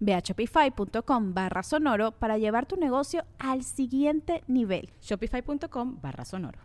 Ve a shopify.com barra sonoro para llevar tu negocio al siguiente nivel. Shopify.com barra sonoro.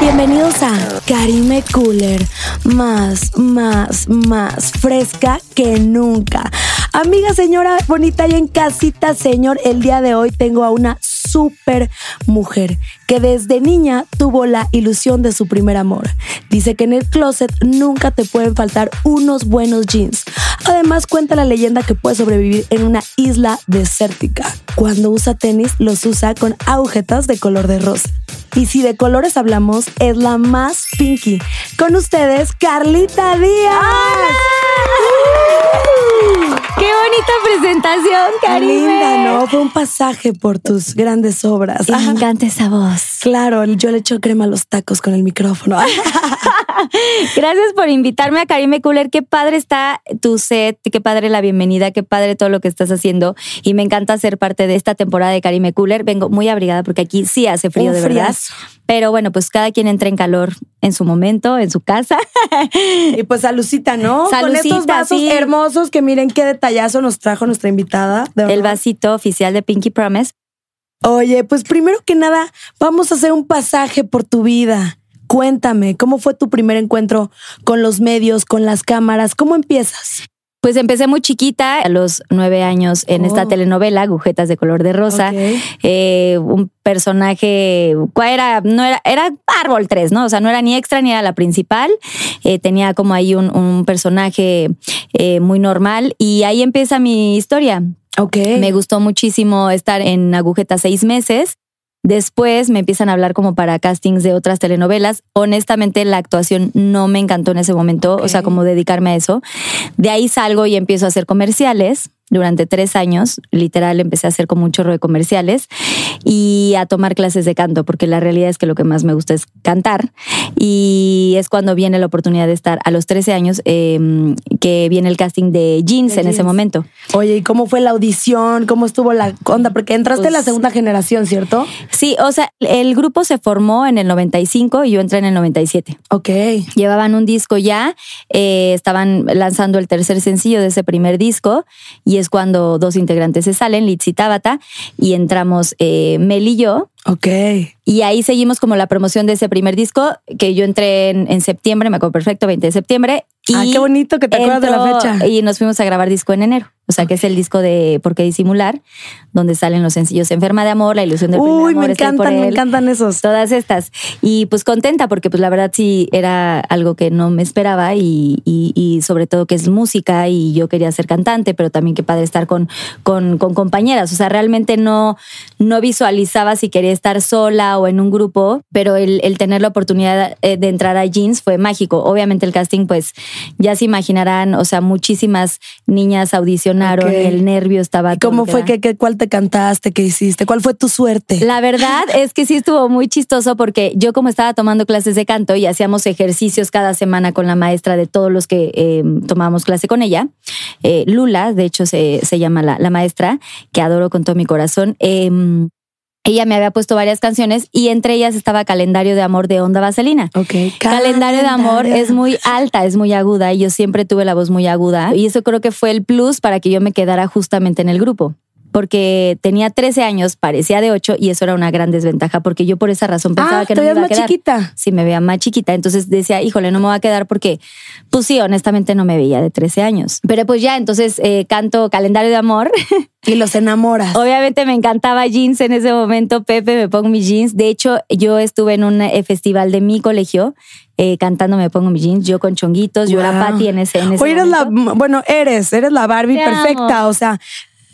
Bienvenidos a Karime Cooler, más, más, más fresca que nunca. Amiga señora bonita y en casita, señor, el día de hoy tengo a una super mujer que desde niña tuvo la ilusión de su primer amor. Dice que en el closet nunca te pueden faltar unos buenos jeans. Además cuenta la leyenda que puede sobrevivir en una isla desértica. Cuando usa tenis los usa con agujetas de color de rosa. Y si de colores hablamos, es la más pinky. Con ustedes, Carlita Díaz. ¡Qué bonita presentación, Karime! Linda, ¿no? Fue un pasaje por tus grandes obras. Me encanta esa voz. Claro, yo le echo crema a los tacos con el micrófono. Gracias por invitarme a Karime Cooler. Qué padre está tu set, qué padre la bienvenida, qué padre todo lo que estás haciendo. Y me encanta ser parte de esta temporada de Karime Cooler. Vengo muy abrigada porque aquí sí hace frío Un de verdad. Pero bueno, pues cada quien entra en calor en su momento, en su casa. Y pues salucita, ¿no? Con Salucita, estos vasos sí. hermosos que miren qué detallazo nos trajo nuestra invitada. de El vasito oficial de Pinky Promise. Oye, pues primero que nada, vamos a hacer un pasaje por tu vida. Cuéntame, ¿cómo fue tu primer encuentro con los medios, con las cámaras? ¿Cómo empiezas? Pues empecé muy chiquita, a los nueve años, en esta Oh. telenovela, Agujetas de color de rosa. Eh, un personaje, ¿cuál era? No era, era Árbol 3, ¿no? O sea, no era ni extra ni era la principal. Eh, tenía como ahí un, un personaje eh, muy normal y ahí empieza mi historia. Ok. Me gustó muchísimo estar en Agujeta seis meses. Después me empiezan a hablar como para castings de otras telenovelas. Honestamente, la actuación no me encantó en ese momento, o sea, como dedicarme a eso. De ahí salgo y empiezo a hacer comerciales. Durante tres años, literal, empecé a hacer como un chorro de comerciales y a tomar clases de canto, porque la realidad es que lo que más me gusta es cantar. Y es cuando viene la oportunidad de estar a los 13 años, eh, que viene el casting de Jeans De en ese momento. Oye, ¿y cómo fue la audición? ¿Cómo estuvo la onda? Porque entraste en la Pues- segunda generación, ¿cierto? Sí, o sea, el grupo se formó en el 95 y yo entré en el 97. Ok. Llevaban un disco ya, eh, estaban lanzando el tercer sencillo de ese primer disco y es cuando dos integrantes se salen, Litz y Tabata, y entramos eh, Mel y yo. Ok. Y ahí seguimos como la promoción de ese primer disco, que yo entré en, en septiembre, me acuerdo perfecto, 20 de septiembre. Y Ah, qué bonito que te acuerdas de la fecha. Y nos fuimos a grabar disco en enero. O sea, que es el disco de Por qué disimular, donde salen los sencillos Enferma de Amor, La ilusión del primer Uy, amor, me por encantan, me encantan esos. todas estas. Y pues contenta porque pues la verdad sí era algo que no me esperaba y, y- y sobre todo que es música y yo quería ser cantante, pero también qué padre estar con, con, con compañeras. O sea, realmente no, no visualizaba si quería estar sola o en un grupo, pero el, el tener la oportunidad eh, de entrar a Jeans fue mágico. Obviamente el casting pues ya se imaginarán, o sea, muchísimas niñas audicionaron, el nervio estaba... ¿Y cómo fue que, que- cuál te cantaste, qué hiciste? ¿Cuál fue tu suerte? La verdad es que sí estuvo muy chistoso porque yo como estaba tomando clases de canto y hacíamos ejercicios cada semana con la maestra de todos los que eh, tomábamos clase con ella, eh, Lula, de hecho se, se llama la, la maestra, que adoro con todo mi corazón. eh, ella me había puesto varias canciones y entre ellas estaba Calendario de Amor de Onda Vaselina. Calendario de amor es muy alta, es muy aguda y yo siempre tuve la voz muy aguda y eso creo que fue el plus para que yo me quedara justamente en el grupo. Porque tenía 13 años, parecía de 8 y eso era una gran desventaja porque yo por esa razón pensaba Ah, que no me iba a más quedar. chiquita. Sí, me veía más chiquita, entonces decía, híjole, no me voy a quedar porque, pues sí, honestamente no me veía de 13 años. Pero pues ya, entonces eh, canto Calendario de Amor. Y los enamoras. Obviamente me encantaba jeans en ese momento, Pepe, me pongo mis jeans. De hecho, yo estuve en un eh, festival de mi colegio eh, cantando Me pongo mis jeans, yo con chonguitos, yo era. Patty en ese, en ese Oye, eres la, bueno, eres, eres la Barbie Te perfecta. amo. O sea,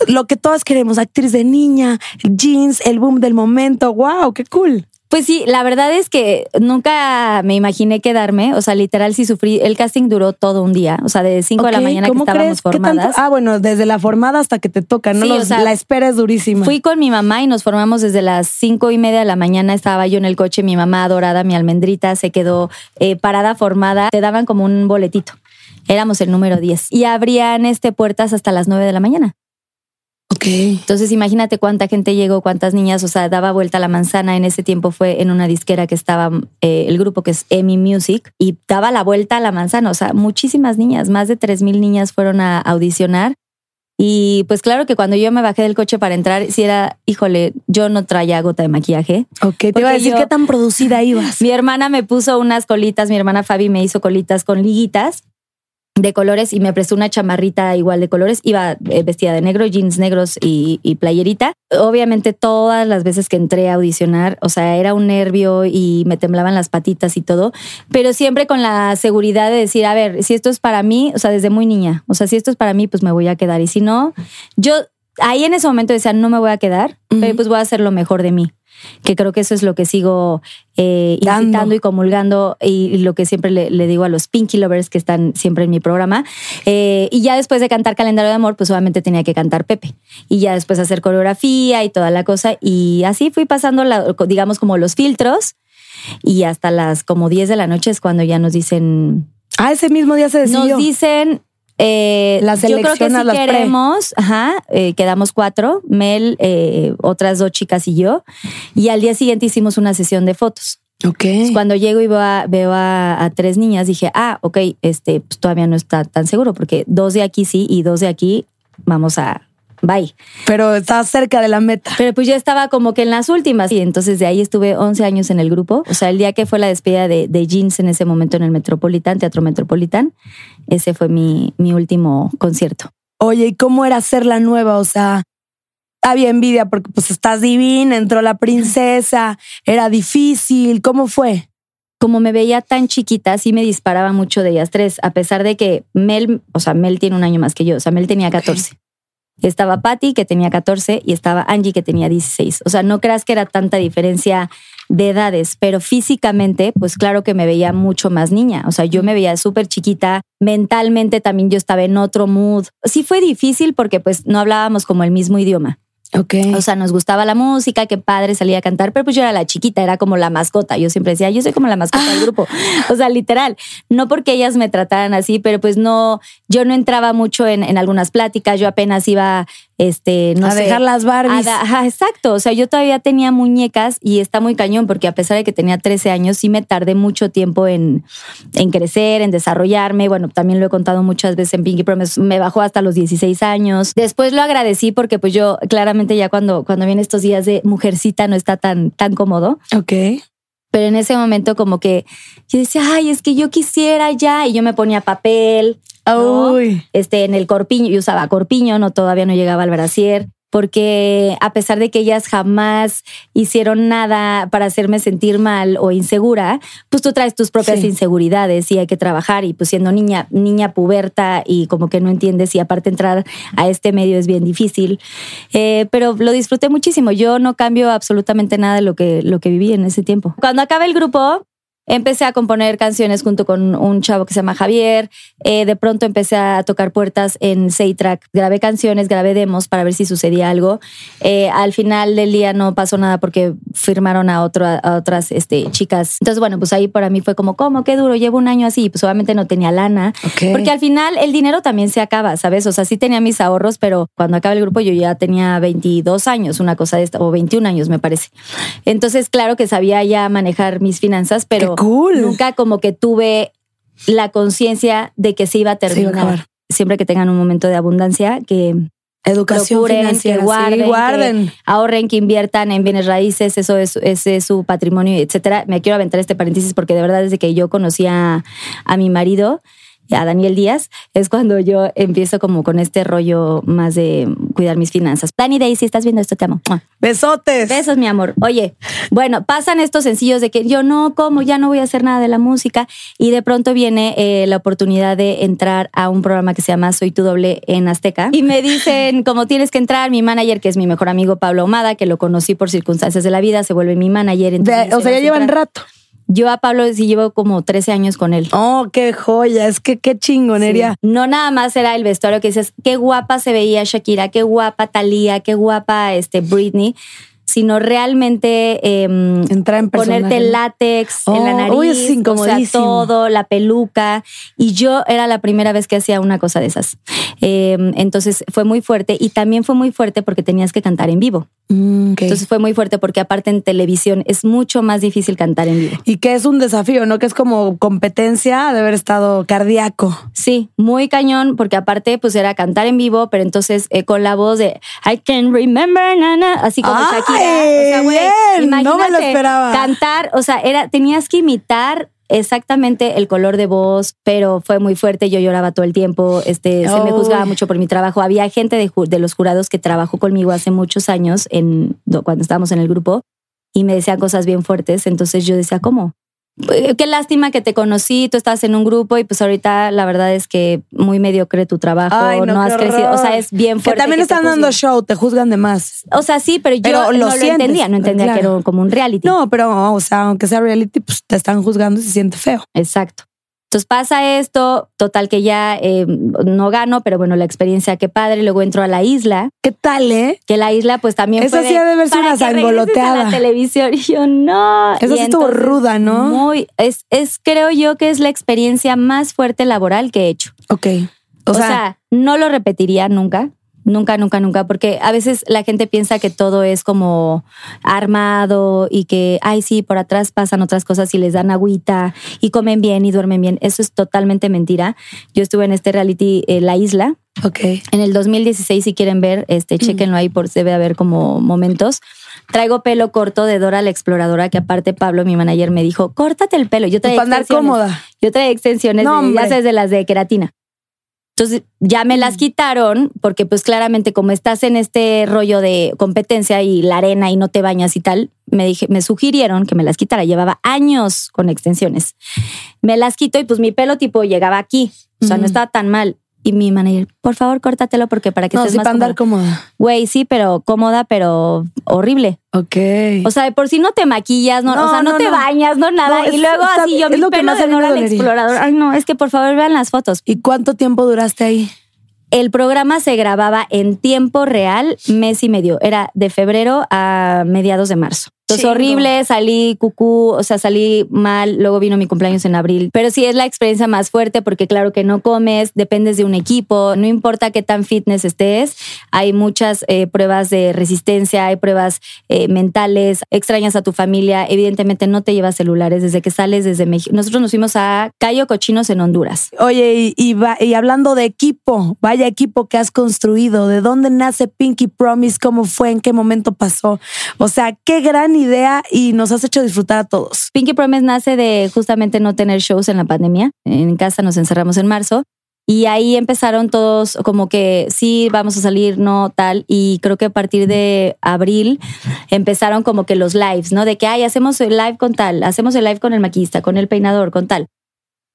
lo que todas queremos, actriz de niña, jeans, el boom del momento. Wow, qué cool. Pues sí, la verdad es que nunca me imaginé quedarme. O sea, literal, sí sufrí. El casting duró todo un día. O sea, de 5 de la mañana que ¿cómo estábamos crees? ¿Qué tanto? formadas. Ah, bueno, desde la formada hasta que te toca, ¿no? Sí, Los- o sea, la espera es durísima. Fui con mi mamá y nos formamos desde las cinco y media de la mañana. Estaba yo en el coche, mi mamá adorada, mi almendrita, se quedó eh, parada, formada. Te daban como un boletito. Éramos el número 10 y abrían este puertas hasta las 9 de la mañana. Entonces imagínate cuánta gente llegó, cuántas niñas, o sea, daba vuelta a la manzana. En ese tiempo fue en una disquera que estaba eh, el grupo que es EMI Music y daba la vuelta a la manzana. O sea, muchísimas niñas, más de 3.000 niñas fueron a audicionar. Y pues claro que cuando yo me bajé del coche para entrar, si era, híjole, yo no traía gota de maquillaje. Ok, te iba a decir yo- qué tan producida ibas. Mi hermana me puso unas colitas, mi hermana Fabi me hizo colitas con liguitas de colores y me prestó una chamarrita igual de colores. Iba eh, vestida de negro, jeans negros y, y playerita. Obviamente todas las veces que entré a audicionar, o sea, era un nervio y me temblaban las patitas y todo, pero siempre con la seguridad de decir, a ver, si esto es para mí, o sea, desde muy niña, o sea, si esto es para mí, pues me voy a quedar. Y si no, yo ahí en ese momento decía, no me voy a quedar, pero pues voy a hacer lo mejor de mí. Que creo que eso es lo que sigo eh, incitando y comulgando y, y lo que siempre le, le digo a los Pinky Lovers que están siempre en mi programa. Eh, y ya después de cantar Calendario de Amor, pues obviamente tenía que cantar Pepe. Y ya después hacer coreografía y toda la cosa. Y así fui pasando, la- digamos, como los filtros. Y hasta las como 10 de la noche es cuando ya nos dicen, Ah, ese mismo día se decidió. nos dicen. Eh, Las yo creo que si las pre. queremos, ajá, eh, quedamos cuatro, Mel, eh, otras dos chicas y yo, y al día siguiente hicimos una sesión de fotos. Ok. Entonces, Cuando llego y veo, a, veo a, a tres niñas, dije, ah, ok, este, pues todavía no está tan seguro, porque dos de aquí sí y dos de aquí vamos a, bye. Pero estás cerca de la meta. Pero pues yo estaba como que en las últimas y entonces de ahí estuve 11 años en el grupo. O sea, el día que fue la despedida de, de Jeans en ese momento en el Metropolitan, Teatro Metropolitan, ese fue mi, mi último concierto. Oye, ¿y cómo era ser la nueva? O sea, había envidia porque pues estás divina, entró la princesa, era difícil. ¿Cómo fue? Como me veía tan chiquita, sí me disparaba mucho de ellas tres, a pesar de que Mel, o sea, Mel tiene un año más que yo, o sea, Mel tenía 14. Estaba Patty, que tenía 14, y estaba Angie, que tenía 16. O sea, no creas que era tanta diferencia de edades, pero físicamente, pues claro que me veía mucho más niña. O sea, yo me veía súper chiquita. Mentalmente también yo estaba en otro mood. Sí fue difícil porque pues no hablábamos como el mismo idioma. Ok. O sea, nos gustaba la música, qué padre salía a cantar, pero pues yo era la chiquita, era como la mascota. Yo siempre decía, yo soy como la mascota del grupo. O sea, literal. No porque ellas me trataran así, pero pues no, yo no entraba mucho en, en algunas pláticas. Yo apenas iba, este, no a sé. dejar las Barbies. a da- ajá, exacto. O sea, yo todavía tenía muñecas y está muy cañón porque a pesar de que tenía 13 años, sí me tardé mucho tiempo en, en crecer, en desarrollarme. Bueno, también lo he contado muchas veces en Pinky Promise. Me bajó hasta los 16 años. Después lo agradecí porque pues yo claramente ya cuando, cuando vienen estos días de mujercita no está tan, tan cómodo. Ok. Pero en ese momento como que yo decía, ay, es que yo quisiera ya. Y yo me ponía papel, ¿no? Uy. este, en el corpiño, yo usaba corpiño, no todavía no llegaba al brasier, porque a pesar de que ellas jamás hicieron nada para hacerme sentir mal o insegura, pues tú traes tus propias Sí. inseguridades y hay que trabajar y pues siendo niña, niña puberta y como que no entiendes y aparte entrar a este medio es bien difícil, Eh, pero lo disfruté muchísimo. Yo no cambio absolutamente nada de lo que, lo que viví en ese tiempo. Cuando acaba el grupo, Empecé a componer canciones junto con un chavo que se llama Javier. Eh, de pronto empecé a tocar puertas en Track. Grabé canciones, grabé demos para ver si sucedía algo. Eh, al final del día no pasó nada porque firmaron a, otro, a otras este, chicas. Entonces, bueno, pues ahí para mí fue como, ¿cómo? Qué duro. Llevo un año así. Pues obviamente no tenía lana. Porque al final el dinero también se acaba, ¿sabes? O sea, sí tenía mis ahorros, pero cuando acaba el grupo yo ya tenía 22 años, una cosa de esta, o 21 años me parece. Entonces, claro que sabía ya manejar mis finanzas, pero cool. nunca como que tuve la conciencia de que se iba a Se iba a terminar. Siempre que tengan un momento de abundancia, que, Educación procuren, financiera, que sí, guarden, guarden. que ahorren, que inviertan en bienes raíces, eso es, ese es su patrimonio, etcétera. Me quiero aventar este paréntesis porque de verdad desde que yo conocí a, a mi marido, a Daniel Díaz, es cuando yo empiezo como con este rollo más de cuidar mis finanzas. Dani Day, si estás viendo esto, te amo. Besotes. Besos, mi amor. Oye, bueno, pasan estos sencillos de que yo no, como ya no voy a hacer nada de la música y de pronto viene eh, la oportunidad de entrar a un programa que se llama Soy tu doble en Azteca y me dicen como tienes que entrar, mi manager que es mi mejor amigo Pablo Ahumada, que lo conocí por circunstancias de la vida, se vuelve mi manager. De- o sea, ya "Vas a llevan entrar". rato. Yo a Pablo sí llevo como 13 años con él. Oh, qué joya. Es que qué chingonería. Sí. No nada más era el vestuario que dices, qué guapa se veía Shakira, qué guapa Thalía, qué guapa este Britney, sino realmente em, Entrar en ponerte látex en la Oh, nariz, uy, es o sea, incomodísimo. todo, la peluca. Y yo era la primera vez que hacía una cosa de esas. Em, entonces fue muy fuerte y también fue muy fuerte porque tenías que cantar en vivo. Mm. Entonces fue muy fuerte porque aparte en televisión es mucho más difícil cantar en vivo. y que es un desafío, ¿no? Que es como competencia de haber estado cardíaco. Sí, muy cañón, porque aparte, pues era cantar en vivo, pero entonces eh, con la voz de I can remember, nana, así como ¡Ay, Shakira. O sea, güey! No me lo esperaba. Cantar, o sea, era, tenías que imitar exactamente el color de voz, pero fue muy fuerte. Yo lloraba todo el tiempo. Este, se me juzgaba mucho por mi trabajo. Había gente de, de los jurados que trabajó conmigo hace muchos años, en, cuando estábamos en el grupo, y me decían cosas bien fuertes. Entonces yo decía, ¿cómo? Eh, Qué lástima que te conocí, tú estabas en un grupo y pues ahorita la verdad es que muy mediocre tu trabajo, Ay, no, no, has crecido, o sea, es bien Que fuerte. también que te están dando show, te juzgan de más. O sea, sí, pero yo Pero lo no lo entendía, no entendía claro. que era como un reality. No, pero, o sea, aunque sea reality, pues te están juzgando y se siente feo. Exacto. Entonces pasa esto, total que ya eh, no gano, pero bueno, la experiencia, qué padre. Luego entro a la isla, ¿Qué tal, eh? que la isla pues también Esa fue sí ha de verse una que sangoloteada. a la televisión. Y yo, no. Esa Y sí estuvo ruda, ¿no? Muy, es, es, creo yo que es la experiencia más fuerte laboral que he hecho. Ok. O, O, sea, sea, no lo repetiría nunca. Nunca, nunca, nunca, porque a veces la gente piensa que todo es como armado y que, ay, sí, por atrás pasan otras cosas y les dan agüita y comen bien y duermen bien. Eso es totalmente mentira. Yo estuve en este reality, eh, La Isla, ok. en el 2016, si quieren ver, este, chéquenlo ahí, por debe haber como momentos. Traigo pelo corto de Dora la Exploradora, que aparte Pablo, mi manager, me dijo, córtate el pelo. Yo traía Para andar extensiones. cómoda. Yo traía extensiones, No, de, hombre. ya sabes, de las de queratina. Entonces ya me Mm. las quitaron porque pues claramente como estás en este rollo de competencia y la arena y no te bañas y tal, me dije, me sugirieron que me las quitara. Llevaba años con extensiones. Me las quito y pues mi pelo tipo llegaba aquí. O sea, Mm. no estaba tan mal. Y mi manager, por favor, córtatelo porque para que No, estés sí, más para andar cómoda. Güey, sí, pero cómoda, pero horrible. Ok. O sea, de por sí no te maquillas, no, No, o sea, no, no, te bañas, no nada. Y luego está- así yo mi lo que pelo más de la dolería. explorador. Ay, no, es que por favor vean las fotos. ¿Y cuánto tiempo duraste ahí? El programa se grababa en tiempo real, mes y medio. Era de febrero a mediados de marzo. Entonces, horrible, salí cucú, o sea, salí mal, luego vino mi cumpleaños en abril. Pero sí es la experiencia más fuerte porque claro que no comes, dependes de un equipo, no importa qué tan fitness estés, hay muchas eh, pruebas de resistencia, hay pruebas eh, mentales, extrañas a tu familia, evidentemente no te llevas celulares desde que sales desde México. Nosotros nos fuimos a Cayo Cochinos en Honduras. Oye, y, y va- y hablando de equipo, vaya equipo que has construido, ¿de dónde nace Pinky Promise? ¿Cómo fue? ¿En qué momento pasó? O sea, qué gran idea y nos has hecho disfrutar a todos. Pinky Promise nace de justamente no tener shows en la pandemia. En casa nos encerramos en marzo y ahí empezaron todos como que sí, vamos a salir, no tal. Y creo que a partir de abril empezaron como que los lives, ¿no? De que, ay, hacemos el live con tal, hacemos el live con el maquillista, con el peinador, con tal.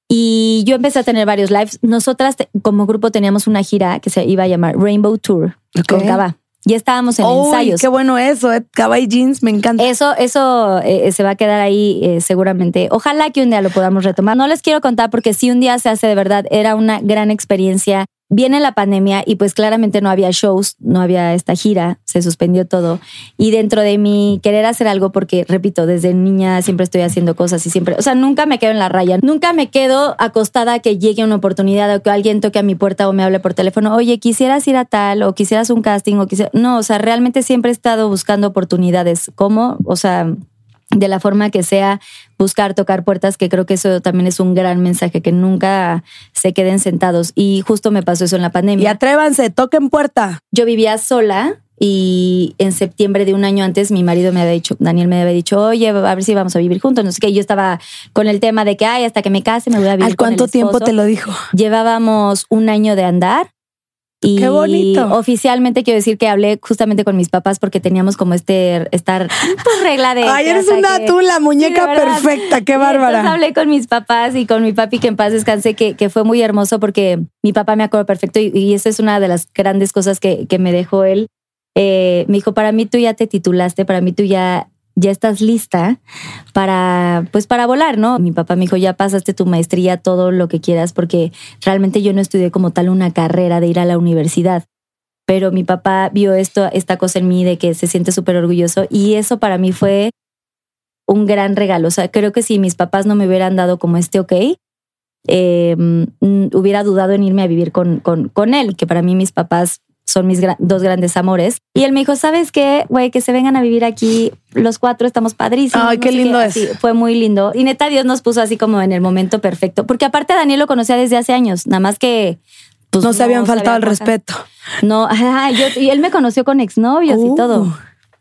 Y yo empecé a tener varios lives. Nosotras como grupo teníamos una gira que se iba a llamar Rainbow Tour con Ok. Cava. Y estábamos en ensayos. qué bueno eso, eh. Kawaii Jeans, me encanta. Eso, eso eh, se va a quedar ahí eh, seguramente. Ojalá que un día lo podamos retomar. No les quiero contar porque si un día se hace de verdad, era una gran experiencia. Viene la pandemia y pues claramente no había shows, no había esta gira, se suspendió todo. Y dentro de mi querer hacer algo, porque repito, desde niña siempre estoy haciendo cosas y siempre, o sea, nunca me quedo en la raya, nunca me quedo acostada a que llegue una oportunidad o que alguien toque a mi puerta o me hable por teléfono, oye, quisieras ir a tal o quisieras un casting o quisiera... No, o sea, realmente siempre he estado buscando oportunidades. ¿Cómo? O sea, de la forma que sea, buscar, tocar puertas, que creo que eso también es un gran mensaje, que nunca se queden sentados. Y justo me pasó eso en la Y pandemia. atrévanse, toquen puerta. Yo vivía sola y en septiembre de un año antes mi marido me había dicho, Daniel me había dicho, oye, a ver si vamos a vivir juntos. No sé qué, yo estaba con el tema de que, ay, hasta que me case me voy a vivir ¿Al con el cuánto tiempo esposo". te lo dijo? Llevábamos un año de andar. Y ¡Qué bonito! oficialmente quiero decir que hablé justamente con mis papás porque teníamos como este estar pues, regla de. Ay, eres una que- tú, la muñeca perfecta, qué Entonces bárbara. hablé con mis papás y con mi papi que en paz descanse, que, que fue muy hermoso porque mi papá me acuerdo perfecto y, y esa es una de las grandes cosas que, que me dejó él. Eh, me dijo, para mí tú ya te titulaste, para mí tú ya, ya estás lista para, pues para volar, ¿no? Mi papá me dijo, ya pasaste tu maestría, todo lo que quieras, porque realmente yo no estudié como tal una carrera de ir a la universidad. Pero mi papá vio esto, esta cosa en mí de que se siente súper orgulloso y eso para mí fue un gran regalo. O sea, creo que si mis papás no me hubieran dado como este ok, mm, hubiera dudado en irme a vivir con, con, con él, que para mí mis papás son mis dos grandes amores. Y él me dijo, ¿sabes qué? Güey, que se vengan a vivir aquí los cuatro, estamos padrísimos. Ay, qué lindo es. Así, fue muy lindo. Y neta, Dios nos puso así como en el momento perfecto. Porque aparte Daniel lo conocía desde hace años, nada más que... pues, no se habían faltado al respeto. No, ajá, yo, y él me conoció con exnovios Uh. y todo.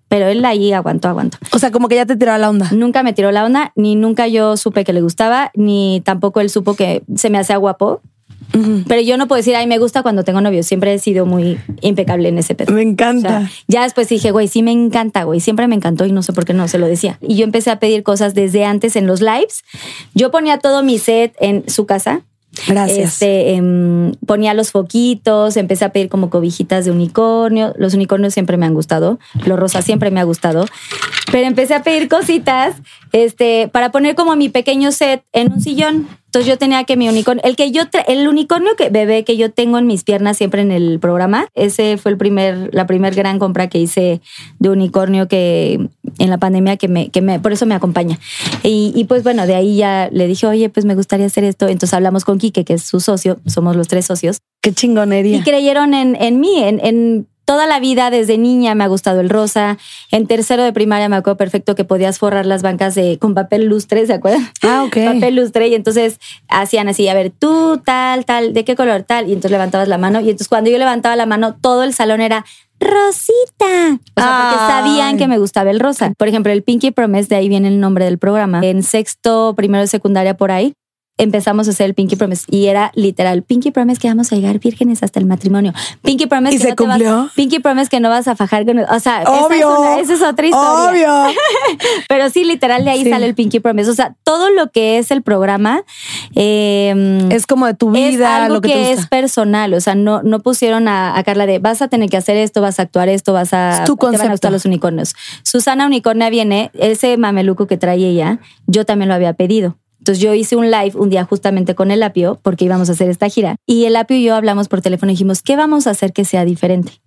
Pero él ahí aguantó, aguantó. O sea, como que ya te tiraba la onda. Nunca me tiró la onda, ni nunca yo supe que le gustaba, ni tampoco él supo que se me hacía guapo. Pero yo no puedo decir, ay, me gusta cuando tengo novio. Siempre he sido muy impecable en ese pedo. Me O encanta. sea, ya después dije, güey, sí me encanta, güey. Siempre me encantó y no sé por qué no se lo decía. Y yo empecé a pedir cosas desde antes en los lives. Yo ponía todo mi set en su casa. Gracias. Este, em, ponía los foquitos, empecé a pedir como cobijitas de unicornio. Los unicornios siempre me han gustado, lo rosa siempre me ha gustado. Pero empecé a pedir cositas este, para poner como mi pequeño set en un sillón. Entonces yo tenía que mi unicornio, el que yo el unicornio que bebé que yo tengo en mis piernas siempre en el programa, ese fue el primer, la primer gran compra que hice de unicornio que en la pandemia que me, que me, por eso me acompaña. Y, y pues bueno, de ahí ya le dije, oye, pues me gustaría hacer esto. Entonces hablamos con Quique, que es su socio, somos los tres socios. Qué chingonería. Y creyeron en, en mí, en, en toda la vida, desde niña me ha gustado el rosa. En tercero de primaria me acuerdo perfecto que podías forrar las bancas de, con papel lustre, ¿se acuerdan? Ah, ok. Papel lustre. Y entonces hacían así, a ver, tú, tal, tal, ¿de qué color tal? Y entonces levantabas la mano. Y entonces cuando yo levantaba la mano, todo el salón era Rosita. O sea, porque sabían que me gustaba el rosa. Por ejemplo, el Pinky Promise, de ahí viene el nombre del programa. En sexto, primero de secundaria, por ahí, empezamos a hacer el Pinky Promise y era literal Pinky Promise que vamos a llegar vírgenes hasta el matrimonio. Pinky Promise ¿Y que se no te vas- cumplió? Pinky Promise que no vas a fajar con, o sea, esa es Obvio. una- esa es, otra historia. Obvio. Pero sí, literal de ahí Sí. sale el Pinky Promise. O sea, todo lo que es el programa eh, Es como de tu es vida, algo lo que, que, te es gusta. personal. O sea, no, no pusieron a, a Carla de vas a tener que hacer esto, vas a actuar esto, vas a. Es tu te van a concepto. gustar los unicornios. Susana Unicornia viene, ese mameluco que trae ella, yo también lo había pedido. Entonces yo hice un live un día justamente con el Apio porque íbamos a hacer esta gira. Y el Apio y yo hablamos por teléfono y dijimos, ¿qué vamos a hacer que sea diferente?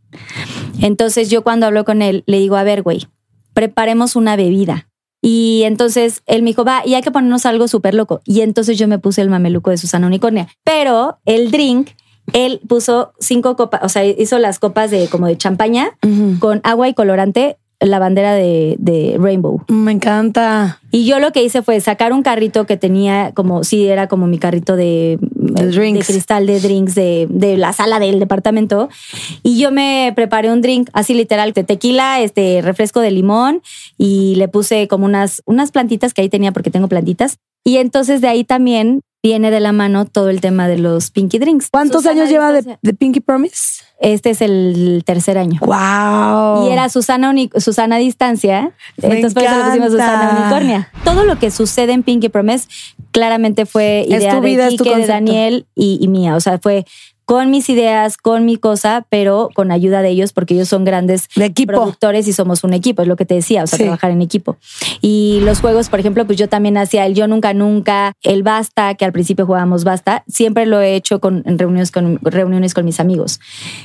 Entonces yo cuando hablo con él le digo, a ver, güey, preparemos una bebida. Y entonces él me dijo, va, y hay que ponernos algo súper loco. Y entonces yo me puse el mameluco de Susana Unicornia. Pero el drink, él puso cinco copas, o sea, hizo las copas de como de champaña con agua y colorante, la bandera de, de Rainbow. Me encanta. Y yo lo que hice fue sacar un carrito que tenía como, sí, era como mi carrito de, De cristal de drinks de, de la sala del departamento. Y yo me preparé un drink así literal de tequila, este refresco de limón y le puse como unas, unas plantitas que ahí tenía porque tengo plantitas. Y entonces de ahí también viene de la mano todo el tema de los pinky drinks. ¿Cuántos Susana años lleva de, Pinky Promise? Este es el tercer año. Wow. Y era Susana, Uni- Susana Distancia. Me entonces por eso le pusimos. Susana Unicornia. Todo lo que sucede en Pinky Promise claramente fue Es idea tu vida, de es tu Quique, de. Daniel y, y mía. O sea, fue con mis ideas, con mi cosa, pero con ayuda de ellos porque ellos son grandes De equipo. productores y somos un equipo, es lo que te decía, o sea, Sí. trabajar en equipo. Y los juegos, por ejemplo, pues yo también hacía el yo nunca nunca, el basta, que al principio jugábamos basta, siempre lo he hecho con, en reuniones con, reuniones con mis amigos.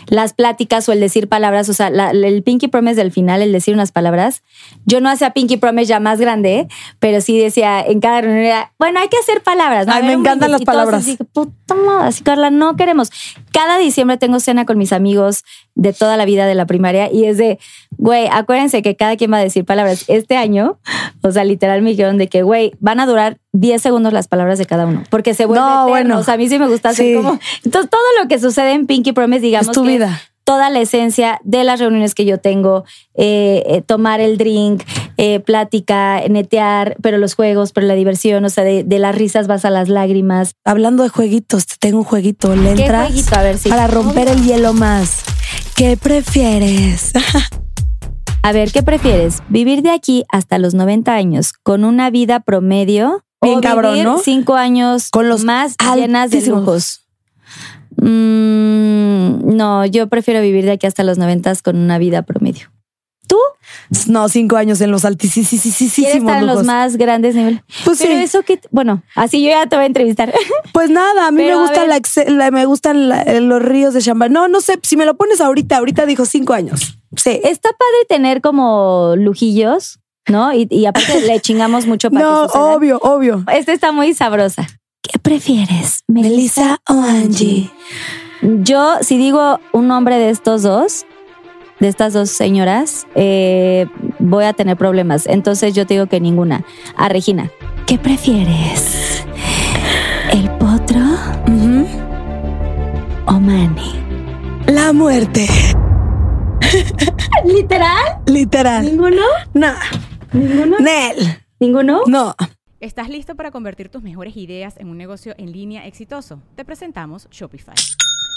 Las pláticas o el decir palabras, o sea, la- el Pinky Promise del final, el decir unas palabras, yo no hacía Pinky Promise ya más grande, pero sí decía en cada reunión, era, bueno, hay que hacer palabras. ¿no? Ay, me encantan las palabras. así, puta madre, así, Carla, no queremos. Cada diciembre tengo cena con mis amigos de toda la vida de la primaria y es de, güey, acuérdense que cada quien va a decir palabras. Este año, o sea, literal me dijeron de que, güey, van a durar 10 segundos las palabras de cada uno, porque se vuelve No, eterno. bueno. O sea, a mí sí me gusta hacer Sí. como... Entonces, todo lo que sucede en Pinky Promise, digamos Es tu que vida. toda la esencia de las reuniones que yo tengo, eh, eh, tomar el drink, eh, plática, netear, pero los juegos, pero la diversión, o sea, de, de las risas vas a las lágrimas. Hablando de jueguitos, te tengo un jueguito. ¿Le ¿Qué entras? jueguito? A ver si. Para romper el hielo más. ¿Qué prefieres? A ver, ¿qué prefieres? ¿Vivir de aquí hasta los 90 años con una vida promedio? Bien o cabrón, vivir ¿no? cinco años Con los más llenas de lujos? Mm, no, yo prefiero vivir de aquí hasta los 90 con una vida promedio. No, cinco años en los ¿Quieres altísimos estar en los más grandes niveles? Pues Pero sí. eso que, bueno, así yo ya te voy a entrevistar. Pues nada, a mí Pero, me gusta la, la- me gustan la- los ríos de champán. No, no sé, si me lo pones ahorita, ahorita dijo cinco años. Sí. Está padre tener como lujillos, ¿no? Y, y aparte le chingamos mucho para No, que obvio, obvio. Esta está muy sabrosa. ¿Qué prefieres, Melissa o Angie. Yo, si digo un nombre de estos dos, de estas dos señoras, eh, voy a tener problemas. Entonces yo te digo que ninguna. A Regina. ¿Qué prefieres? ¿El potro Ujú. o Manny? La muerte. ¿Literal? Literal. ¿Ninguno? No. ¿Ninguno? Nel. ¿Ninguno? No. ¿Estás listo para convertir tus mejores ideas en un negocio en línea exitoso? Te presentamos Shopify.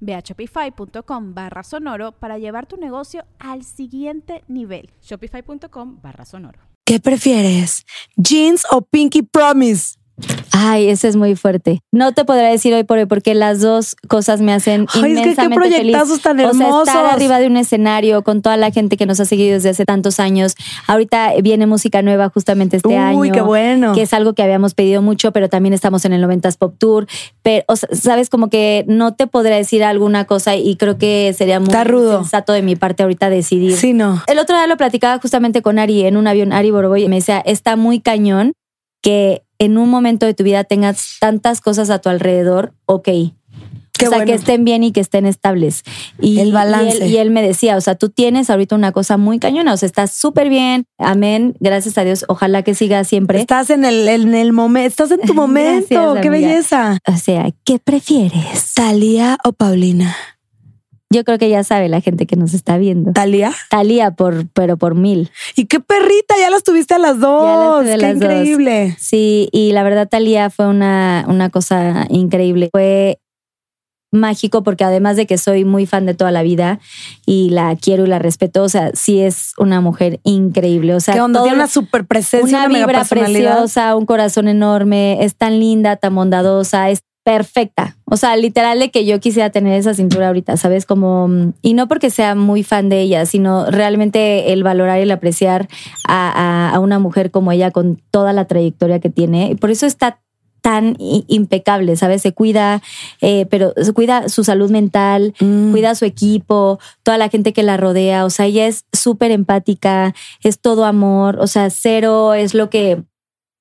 Ve a shopify.com barra sonoro para llevar tu negocio al siguiente nivel. Shopify.com barra sonoro. ¿Qué prefieres? ¿Jeans o Pinky Promise? Ay, ese es muy fuerte. No te podré decir hoy por hoy porque las dos cosas me hacen Ay, es que qué inmensamente feliz. proyectazos tan O sea, estar hermosos. arriba de un escenario con toda la gente que nos ha seguido desde hace tantos años. Ahorita viene música nueva justamente este Uy, año. qué bueno. Que es algo que habíamos pedido mucho, pero también estamos en el 90s Pop Tour. Pero, o sea, sabes, como que no te podré decir alguna cosa y creo que sería muy sensato de mi parte ahorita decidir. Sí, no. El otro día lo platicaba justamente con Ari en un avión, Ari Boroboy, y me decía, está muy cañón que en un momento de tu vida tengas tantas cosas a tu alrededor, ok. Qué o sea, bueno. que estén bien y que estén estables. Y, El balance. Y él, y él me decía, o sea, tú tienes ahorita una cosa muy cañona, o sea, estás súper bien. Amén. Gracias a Dios. Ojalá que siga siempre. Estás en el, en el momento, estás en tu momento. Gracias, Qué amiga. belleza. O sea, ¿qué prefieres? ¿Talía o Paulina? Yo creo que ya sabe la gente que nos está viendo. ¿Talía? Talía por, pero por mil. Y qué perrita, ya las tuviste a las dos. tuve a qué las dos. increíble. Sí, y la verdad, Talía fue una, una cosa increíble. Fue mágico porque además de que soy muy fan de toda la vida y la quiero y la respeto, o sea, sí es una mujer increíble. O sea, ¿Qué onda? todo- Tiene una super presencia, una una, vibra preciosa, un corazón enorme, es tan linda, tan bondadosa, es perfecta. O sea, literal de que yo quisiera tener esa cintura ahorita, ¿sabes? Como, mm, y no porque sea muy fan de ella, sino realmente el valorar y el apreciar a, a- a una mujer como ella con toda la trayectoria que tiene. Y por eso está tan impecable, ¿sabes? Se cuida, eh, pero se cuida su salud mental, Mm. cuida su equipo, toda la gente que la rodea, o sea, ella es súper empática, es todo amor, o sea, cero es lo que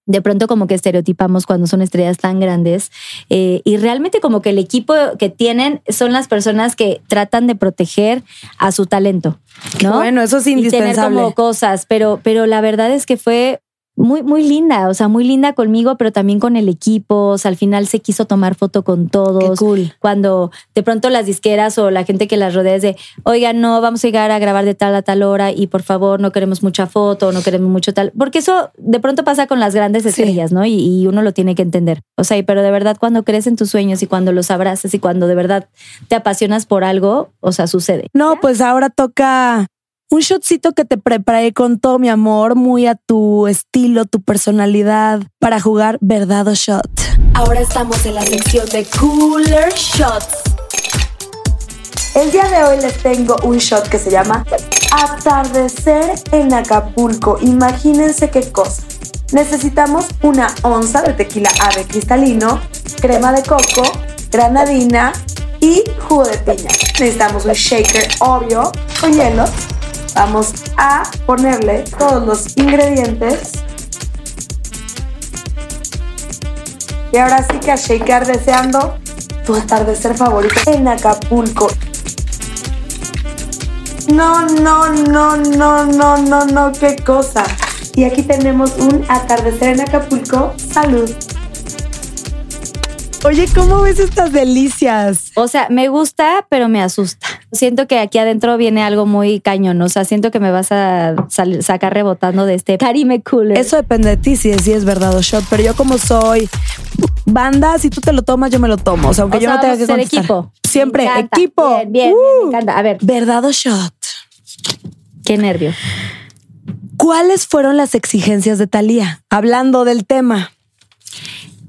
de pronto como que estereotipamos cuando son estrellas tan grandes eh, y realmente como que el equipo que tienen son las personas que tratan de proteger a su talento, ¿no? bueno, eso es y tener indispensable. como cosas, pero, pero la verdad es que fue muy, muy linda, o sea, muy linda conmigo, pero también con el equipo. O sea, al final se quiso tomar foto con todos. Qué cool. Cuando de pronto las disqueras o la gente que las rodea es de, oigan, no, vamos a llegar a grabar de tal a tal hora y por favor no queremos mucha foto, no queremos mucho tal. Porque eso de pronto pasa con las grandes estrellas, ¿no? Y, y uno lo tiene que entender. O sea, pero de verdad cuando crees en tus sueños y cuando los abrazas y cuando de verdad te apasionas por algo, o sea, sucede. No, pues ahora toca un shotcito que te preparé con todo mi amor, muy a tu estilo, tu personalidad, para jugar verdad o shot. Ahora estamos en la sección de Cooler Shots. El día de hoy les tengo un shot que se llama Atardecer en Acapulco. Imagínense qué cosa. Necesitamos una onza de tequila ave cristalino, crema de coco, granadina y jugo de piña. Necesitamos un shaker obvio con hielo. Vamos a ponerle todos los ingredientes. Y ahora sí que a shaker deseando tu atardecer favorito en Acapulco. No, no, no, no, no, no, no, qué cosa. Y aquí tenemos un atardecer en Acapulco. Salud. Oye, ¿cómo ves estas delicias? O sea, me gusta, pero me asusta. Siento que aquí adentro viene algo muy cañón. O sea, siento que me vas a sacar rebotando de este Karime Cooler. Eso depende de ti, si es, si es verdad o shot. Pero yo como soy banda, si tú te lo tomas, yo me lo tomo. O sea, aunque O yo sea, no tenga que ser equipo. Siempre, Me equipo. Bien, bien, bien, Uh. me encanta. A ver, ¿Verdad o shot? qué nervio. ¿Cuáles fueron las exigencias de Talía? Hablando del tema.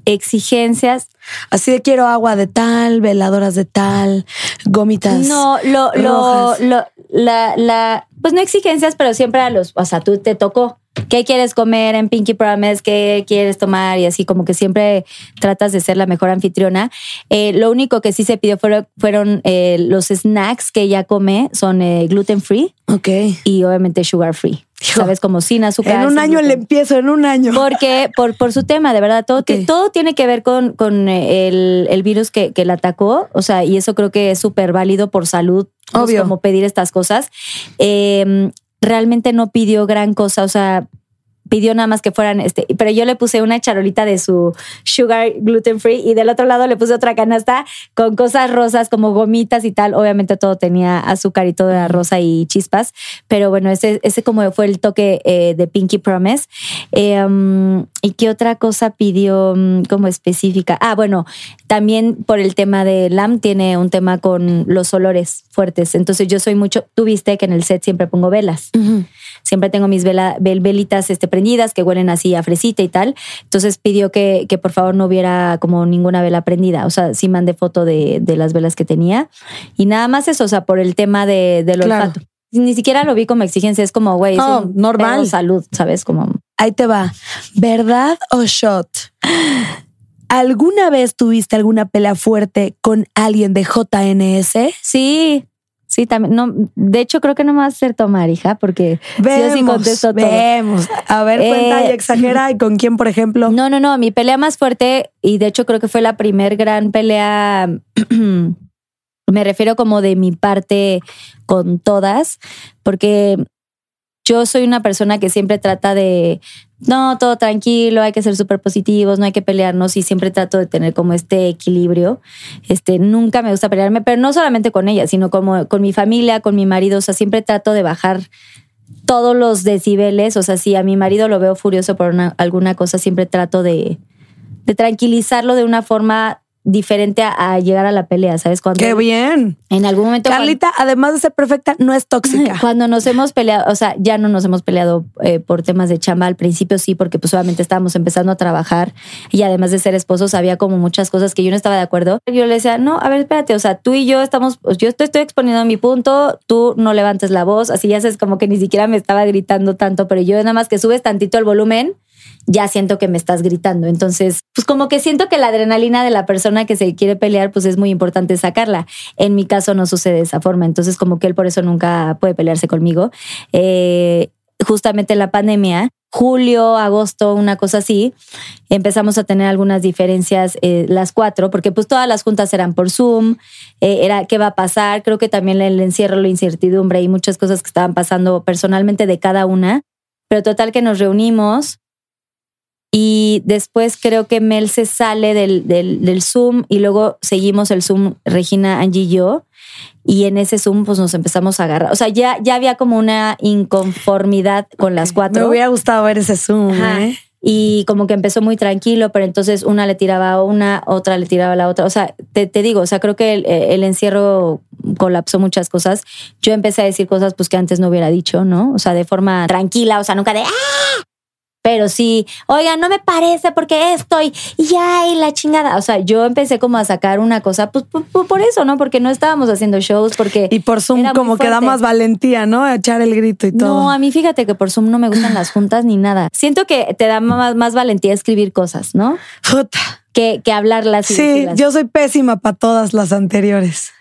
Exigencias. Así de quiero agua de tal, veladoras de tal, gomitas. No, lo, lo, lo, la, la, pues no exigencias, pero siempre a los, o sea, tú te tocó. ¿Qué quieres comer en Pinky Promise? ¿Qué quieres tomar? Y así como que siempre tratas de ser la mejor anfitriona. Eh, lo único que sí se pidió fueron, fueron eh, los snacks que ella come, son eh, gluten free Ok. y obviamente sugar free. Sabes, como sin azúcar. En un año le empiezo, en un año. Porque, por, por su tema, de verdad, todo, todo tiene que ver con, con eh, el, el virus que, que la atacó. O sea, y eso creo que es súper válido por salud, pues, Obvio. como pedir estas cosas. Eh, realmente no pidió gran cosa, o sea, pidió nada más que fueran este, pero yo le puse una charolita de su sugar gluten free y del otro lado le puse otra canasta con cosas rosas como gomitas y tal. Obviamente todo tenía azúcar y todo era rosa y chispas, pero bueno, ese, ese como fue el toque eh, de Pinky Promise. Eh, um, ¿Y qué otra cosa pidió um, como específica? Ah, bueno, también por el tema de LAM tiene un tema con los olores fuertes. Entonces yo soy mucho, tú viste que en el set siempre pongo velas siempre tengo mis vela- vel- velitas este, prendidas que huelen así a fresita y tal. Entonces pidió que, que por favor no hubiera como ninguna vela prendida. O sea, sí mandé foto de, de las velas que tenía. Y nada más eso, o sea, por el tema de, del Claro. olfato. Ni siquiera lo vi como exigencia, es como, güey, No, un normal. salud, ¿sabes? Como, Ahí te va. ¿Verdad o shot? ¿Alguna vez tuviste alguna pelea fuerte con alguien de JNS? sí, sí, también. No, de hecho, creo que no me va a hacer tomar, hija, porque sí o sí contesto todo. vemos. A ver, cuenta y Eh, exagera. ¿Y con quién, por ejemplo? No, no, no. Mi pelea más fuerte, y de hecho creo que fue la primer gran pelea, me refiero como de mi parte con todas, porque yo soy una persona que siempre trata de, no, todo tranquilo, hay que ser súper positivos, no hay que pelearnos y siempre trato de tener como este equilibrio. Este, nunca me gusta pelearme, pero no solamente con ella, sino como con mi familia, con mi marido, o sea, siempre trato de bajar todos los decibeles, o sea, si a mi marido lo veo furioso por una- alguna cosa, siempre trato de, de tranquilizarlo de una forma diferente a, a llegar a la pelea, ¿sabes? Cuando Qué bien. en algún momento cuando- Carlita, además de ser perfecta, no es tóxica. cuando nos hemos peleado, o sea, ya no nos hemos peleado eh, por temas de chamba. Al principio sí, porque pues obviamente estábamos empezando a trabajar y además de ser esposos había como muchas cosas que yo no estaba de acuerdo. Yo le decía, no, a ver, espérate, o sea, tú y yo estamos, pues, yo te estoy exponiendo mi punto, tú no levantes la voz, así ya sabes como que ni siquiera me estaba gritando tanto, pero yo nada más que subes tantito el volumen, ya siento que me estás gritando. Entonces, pues como que siento que la adrenalina de la persona que se quiere pelear, pues es muy importante sacarla. En mi caso no sucede de esa forma, entonces como que él por eso nunca puede pelearse conmigo. Eh, justamente en la pandemia, julio, agosto, una cosa así, empezamos a tener algunas diferencias eh, las cuatro, porque pues todas las juntas eran por Zoom, eh, era qué va a pasar, creo que también el encierro, la incertidumbre y muchas cosas que estaban pasando personalmente de cada una, pero total que nos reunimos Y después creo que Mel se sale del, del, del Zoom y luego seguimos el Zoom Regina, Angie y yo. Y en ese Zoom pues nos empezamos a agarrar. O sea, ya, ya había como una inconformidad con las cuatro. Me hubiera gustado ver ese Zoom. ¿eh? Y como que empezó muy tranquilo, pero entonces una le tiraba a una, otra le tiraba a la otra. O sea, te, te digo, o sea, creo que el, el encierro colapsó muchas cosas. Yo empecé a decir cosas pues que antes no hubiera dicho, ¿no? O sea, de forma tranquila, o sea, nunca de ¡ah! Pero sí, oigan, no me parece porque estoy y ya y la chingada. O sea, yo empecé como a sacar una cosa, pues por, por- por eso, ¿no? Porque no estábamos haciendo shows, porque Y por Zoom como que da más valentía, ¿no? A echar el grito y todo. No, a mí fíjate que por Zoom no me gustan las juntas ni nada. Siento que te da más, más valentía escribir cosas, ¿no? Puta. Que, que hablarlas y Sí, decirlas. yo soy pésima para todas las anteriores.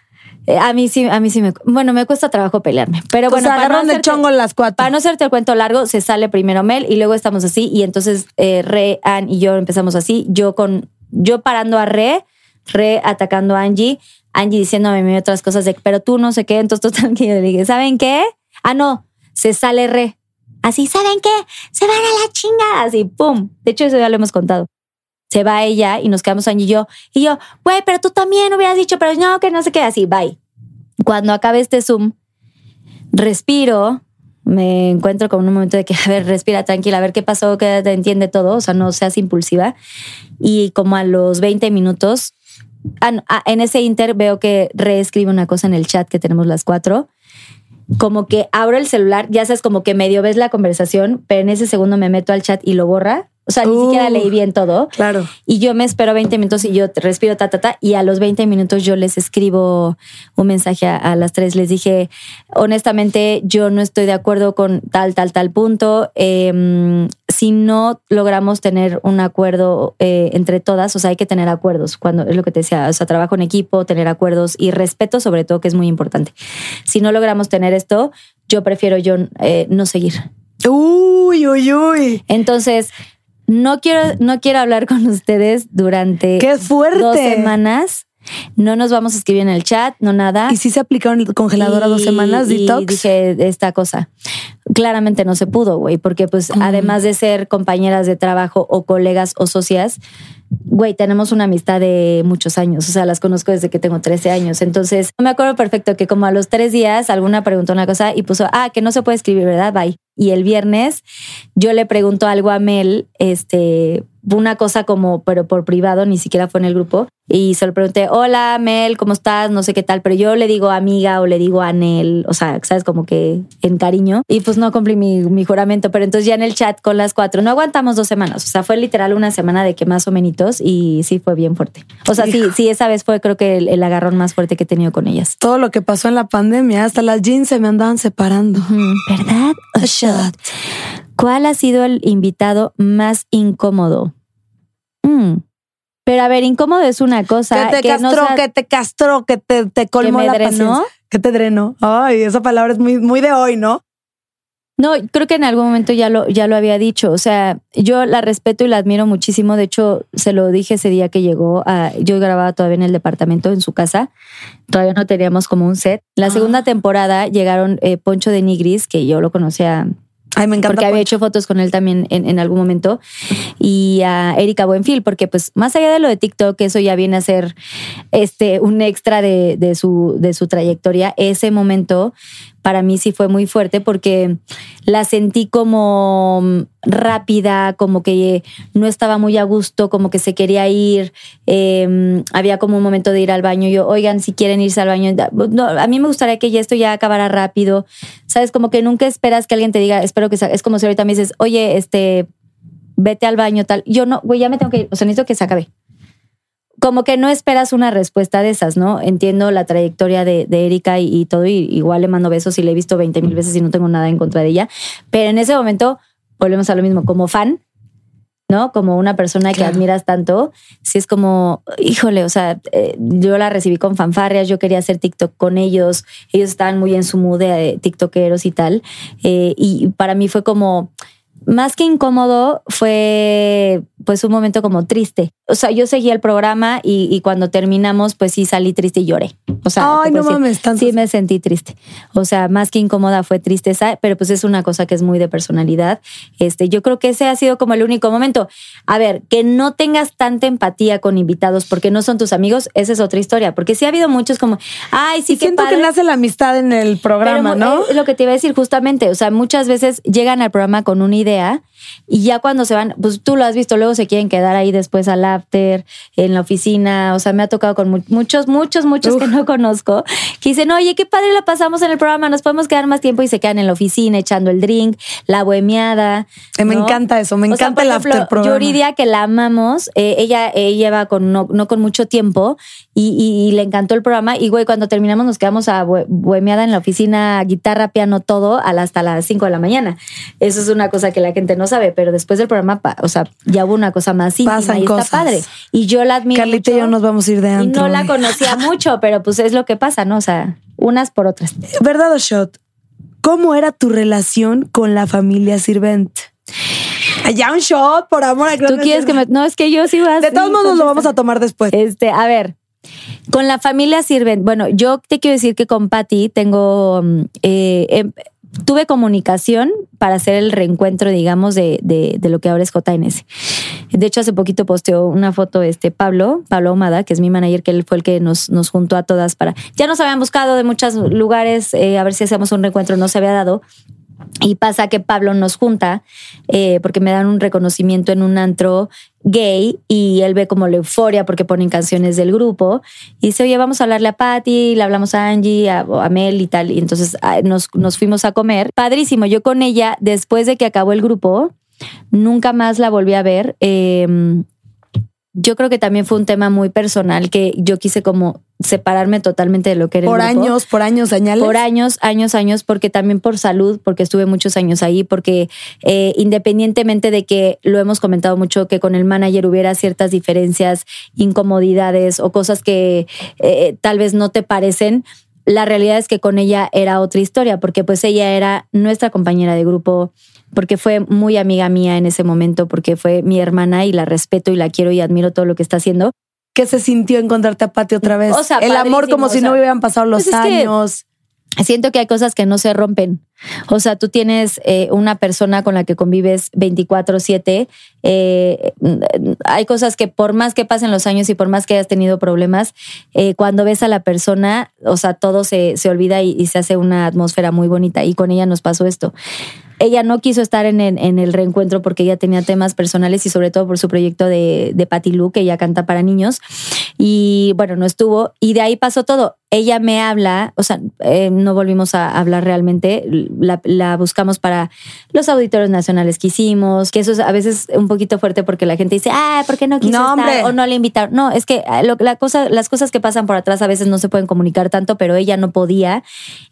Eh, A mí sí, a mí sí me, bueno, me cuesta trabajo pelearme. Pero Pues bueno, para no, agarran de hacerte, chongo las cuatro. para no hacerte el cuento largo, se sale primero Mel y luego estamos así y entonces eh, Re, Ann y yo empezamos así. Yo con, yo parando a Re, Re atacando a Angie, Angie diciéndome otras cosas de, pero tú no sé qué. Entonces total que yo le dije, ¿saben qué? Ah, no, se sale Re. Así, ¿saben qué? Se van a la chingada. Así, pum. De hecho, eso ya lo hemos contado. Se va ella y nos quedamos Angie y yo. Y yo, güey, pero tú también hubieras dicho, pero no, que no sé qué. Así, bye. Cuando acabe este Zoom, respiro, me encuentro con un momento de que, a ver, respira tranquila, a ver qué pasó, que te entiende todo, o sea, no seas impulsiva. Y como a los 20 minutos, ah, ah, en ese inter veo que reescribe una cosa en el chat que tenemos las cuatro. Como que abro el celular, ya sabes, como que medio ves la conversación, pero en ese segundo me meto al chat y lo borra. O sea, ni Uh. siquiera leí bien todo. Claro. Y yo me espero 20 minutos y yo respiro, ta, ta, ta. Y a los 20 minutos yo les escribo un mensaje a, a las tres. Les dije, honestamente, yo no estoy de acuerdo con tal, tal, tal punto. Eh, si no logramos tener un acuerdo eh, entre todas, o sea, hay que tener acuerdos. Cuando es lo que te decía, o sea, trabajo en equipo, tener acuerdos y respeto, sobre todo, que es muy importante. Si no logramos tener esto, yo prefiero yo eh, no seguir. Uy, uy, uy. Entonces, no quiero, no quiero hablar con ustedes durante ¡Qué fuerte! dos semanas. No nos vamos a escribir en el chat, no nada. ¿Y si se aplicaron el congelador a dos semanas, y detox? dije esta cosa. Claramente no se pudo, güey, porque pues Mm. además de ser compañeras de trabajo o colegas o socias, güey, tenemos una amistad de muchos años. O sea, las conozco desde que tengo 13 años. Entonces, me acuerdo perfecto que como a los tres días alguna preguntó una cosa y puso, ah, que no se puede escribir, ¿verdad? Bye. Y el viernes yo le pregunto algo a Mel, este, una cosa como, pero por privado, ni siquiera fue en el grupo. Y se lo pregunté, hola Mel, ¿cómo estás? No sé qué tal, pero yo le digo amiga o le digo Anel, o sea, sabes, como que en cariño. Y pues no cumplí mi, mi juramento, pero entonces ya en el chat con las cuatro, no aguantamos dos semanas, o sea, fue literal una semana de que más o menos y sí fue bien fuerte. O sea, sí, sí, esa vez fue creo que el, el agarrón más fuerte que he tenido con ellas. Todo lo que pasó en la pandemia, hasta las jeans se me andaban separando. ¿Verdad? A shot. ¿Cuál ha sido el invitado más incómodo? Mm. Pero a ver, incómodo es una cosa. que te que no castró, sea- que te castró, que te, te colmó me la drenó. paciencia. Que te drenó. Ay, esa palabra es muy, muy de hoy, ¿no? No, creo que en algún momento ya lo, ya lo había dicho. O sea, yo la respeto y la admiro muchísimo. De hecho, se lo dije ese día que llegó. A, yo grababa todavía en el departamento, en su casa. Todavía no teníamos como un set. La Ah. segunda temporada llegaron eh, Poncho de Nigris, que yo lo conocía Ay, me encanta. porque había hecho fotos con él también en, en algún momento, y a Erika Buenfil, porque pues más allá de lo de TikTok, eso ya viene a ser este, un extra de, de su, de su trayectoria, ese momento para mí sí fue muy fuerte porque la sentí como mm, rápida, como que no estaba muy a gusto, como que se quería ir. eh, había como un momento de ir al baño. Yo, oigan, si quieren irse al baño, no, a mí me gustaría que ya esto ya acabara rápido. Sabes, como que nunca esperas que alguien te diga, espero que sa-". es como si ahorita me dices, oye, este, vete al baño, tal. Yo no, güey, ya me tengo que ir. O sea, necesito que se acabe como que no esperas una respuesta de esas, ¿no? Entiendo la trayectoria de, de Erika y, y todo, y igual le mando besos y le he visto 20 mil veces y no tengo nada en contra de ella, pero en ese momento volvemos a lo mismo, como fan, ¿no? Como una persona que admiras tanto, si es como, híjole, o sea, eh, yo la recibí con fanfarrias, yo quería hacer TikTok con ellos, ellos estaban muy en su mood de tiktokeros y tal, eh, y para mí fue como más que incómodo, fue pues un momento como triste. O sea, yo seguía el programa y, y cuando terminamos, pues sí salí triste y lloré. O sea, Ay, no mames, tanto. sí me sentí triste. O sea, más que incómoda fue tristeza, pero pues es una cosa que es muy de personalidad. Este, yo creo que ese ha sido como el único momento. A ver, que no tengas tanta empatía con invitados porque no son tus amigos, esa es otra historia. Porque sí ha habido muchos como, ay, sí y qué siento que padre". nace la amistad en el programa, Pero, ¿no? eh, lo que te iba a decir justamente, o sea, muchas veces llegan al programa con una idea idea. Y ya cuando se van, pues tú lo has visto, luego se quieren quedar ahí después al after, en la oficina, o sea, me ha tocado con mu- muchos, muchos, muchos que no conozco, que dicen, oye, qué padre la pasamos en el programa, nos podemos quedar más tiempo y se quedan en la oficina echando el drink, la bohemiada. Eh, me encanta eso, me O sea, encanta por el ejemplo, after programa. Yuridia, que la amamos, eh, ella, ella lleva con no, no con mucho tiempo y, y- y le encantó el programa. Y güey, cuando terminamos nos quedamos a bohemiada en la oficina, guitarra, piano, todo, hasta las 5 de la mañana. Eso es una cosa que la gente no sabe, pero después del programa, pa- o sea, ya hubo una cosa más íntima Pasan y cosas. está padre. Y yo la admiro Carlita y yo nos vamos a ir de y antro. no la conocía mucho, pero pues es lo que pasa, ¿no? O sea, unas por otras. ¿Verdad o shot? ¿Cómo era tu relación con la familia Sirvent? Ya un shot, por amor a Tú quieres que me... No, es que yo sí vas... De todos modos lo vamos a tomar después. Este, a ver, con la familia sirven. Bueno, yo te quiero decir que con Patty tengo. mm, eh, em, tuve comunicación para hacer el reencuentro, digamos, de, de, de lo que ahora es JNS. De hecho, hace poquito posteó una foto este Pablo, Pablo Ahumada, que es mi manager, que él fue el que nos, nos juntó a todas para. Ya nos habían buscado de muchos lugares eh, a ver si hacíamos un reencuentro, no se había dado. Y pasa que Pablo nos junta eh, porque me dan un reconocimiento en un antro gay y él ve como la euforia porque ponen canciones del grupo y dice, oye, vamos a hablarle a Patty, le hablamos a Angie, a, a Mel y tal. Y entonces ah, nos, nos fuimos a comer. Padrísimo, yo con ella, después de que acabó el grupo, nunca más la volví a ver. Eh, yo creo que también fue un tema muy personal que yo quise como separarme totalmente de lo que era el Por grupo. años, por años, añales. Por años, años, años, porque también por salud, porque estuve muchos años ahí, porque eh, independientemente de que lo hemos comentado mucho, que con el manager hubiera ciertas diferencias, incomodidades o cosas que eh, tal vez no te parecen, la realidad es que con ella era otra historia, porque pues ella era nuestra compañera de grupo, porque fue muy amiga mía en ese momento, porque fue mi hermana y la respeto y la quiero y admiro todo lo que está haciendo. ¿Qué se sintió encontrarte a Pati otra vez? O sea, el amor como o si sea, no hubieran pasado los pues es que- años. siento que hay cosas que no se rompen. O sea, tú tienes eh, una persona con la que convives 24/7. eh, hay cosas que por más que pasen los años y por más que hayas tenido problemas, eh, cuando ves a la persona, o sea, todo se, se olvida y, y se hace una atmósfera muy bonita. Y con ella nos pasó esto. Ella no quiso estar en, el- en el reencuentro porque ella tenía temas personales y sobre todo por su proyecto de, de Patty Lu, que ella canta para niños. Y bueno, no estuvo. Y de ahí pasó todo. Ella me habla, o sea, eh, no volvimos a hablar realmente. La, la buscamos para los auditorios nacionales que hicimos, que eso es a veces un poquito fuerte porque la gente dice, ah, ¿por qué no quiso No, estar? O no le invitaron. No, es que ah, lo- la cosa, las cosas que pasan por atrás a veces no se pueden comunicar tanto, pero ella no podía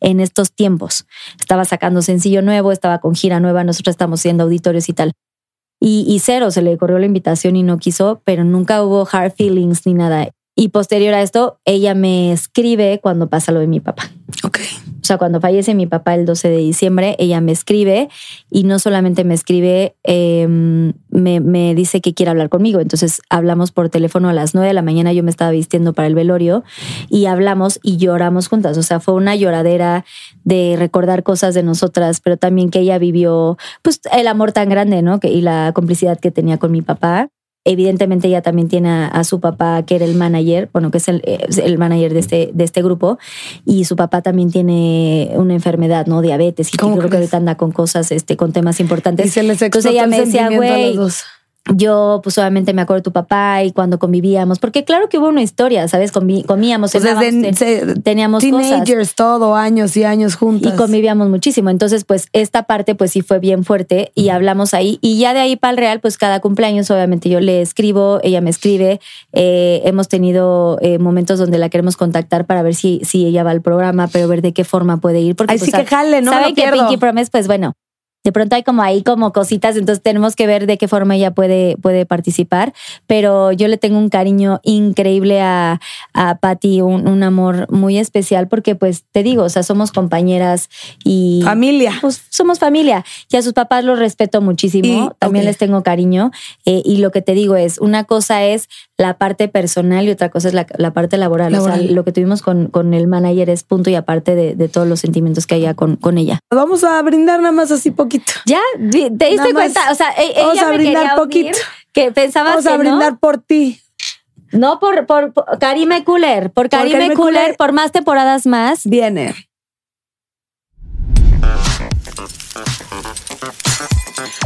en estos tiempos. Estaba sacando sencillo nuevo, estaba con gira nueva, nosotros estamos haciendo auditorios y tal. Y, y cero, se le corrió la invitación y no quiso, pero nunca hubo hard feelings ni nada. Y posterior a esto, ella me escribe cuando pasa lo de mi papá. Ok. O sea, cuando fallece mi papá el 12 de diciembre, ella me escribe y no solamente me escribe, eh, me, me dice que quiere hablar conmigo. Entonces hablamos por teléfono a las 9 de la mañana, yo me estaba vistiendo para el velorio y hablamos y lloramos juntas. O sea, fue una lloradera de recordar cosas de nosotras, pero también que ella vivió pues el amor tan grande, ¿no? Que, y la complicidad que tenía con mi papá. Evidentemente ella también tiene a, a su papá, que era el manager, bueno, que es el, es el manager de este, de este grupo, y su papá también tiene una enfermedad, ¿no? Diabetes, y que ¿Cómo creo que crees? ahorita anda con cosas, este, con temas importantes. Y se les Entonces ella el me decía, güey. Yo pues obviamente me acuerdo de tu papá y cuando convivíamos, porque claro que hubo una historia, ¿sabes? Convi- comíamos, Pues desde se- teníamos cosas teenagers, todo, años y años juntas. y convivíamos muchísimo. Entonces, pues esta parte pues sí fue bien fuerte y hablamos ahí. Y ya de ahí para el Real, pues cada cumpleaños obviamente yo le escribo, ella me escribe. Eh, hemos tenido eh, momentos donde la queremos contactar para ver si, si ella va al programa, pero ver de qué forma puede ir. Porque Ay, pues, sí que jale, no lo que pierdo. Pinky Promise, pues bueno, de pronto hay como ahí como cositas, entonces tenemos que ver de qué forma ella puede, puede participar, pero yo le tengo un cariño increíble a, a Patti, un, un amor muy especial porque pues te digo, o sea, somos compañeras y... Familia. Pues somos familia y a sus papás los respeto muchísimo, Y- también ok. les tengo cariño eh, y lo que te digo es, una cosa es la parte personal y otra cosa es la, la parte laboral. O Laboral. sea, lo que tuvimos con, con el manager es punto y aparte de, de todos los sentimientos que haya con, con ella. Vamos a brindar nada más así poquito. Ya, te diste Nada cuenta, o sea, e- ella Vamos a me brindar poquito. que pensaba Vamos que a brindar por ti. no, por, por, por Karime Cooler, por Karime, Karime Cooler, Cooler. por más temporadas más. Viene.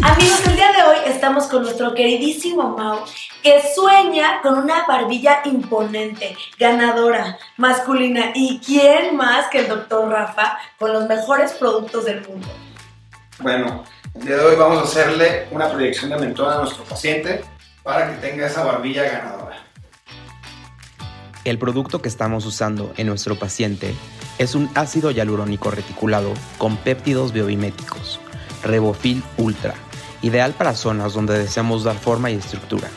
Amigos, el día de hoy estamos con nuestro queridísimo Mau, que sueña con una barbilla imponente, ganadora, masculina. ¿Y quién más que el doctor Rafa con los mejores productos del mundo? Bueno, el día de hoy vamos a hacerle una proyección de mentón a nuestro paciente para que tenga esa barbilla ganadora. El producto que estamos usando en nuestro paciente es un ácido hialurónico reticulado con péptidos biomiméticos, Revofil Ultra, ideal para zonas donde deseamos dar forma y estructura.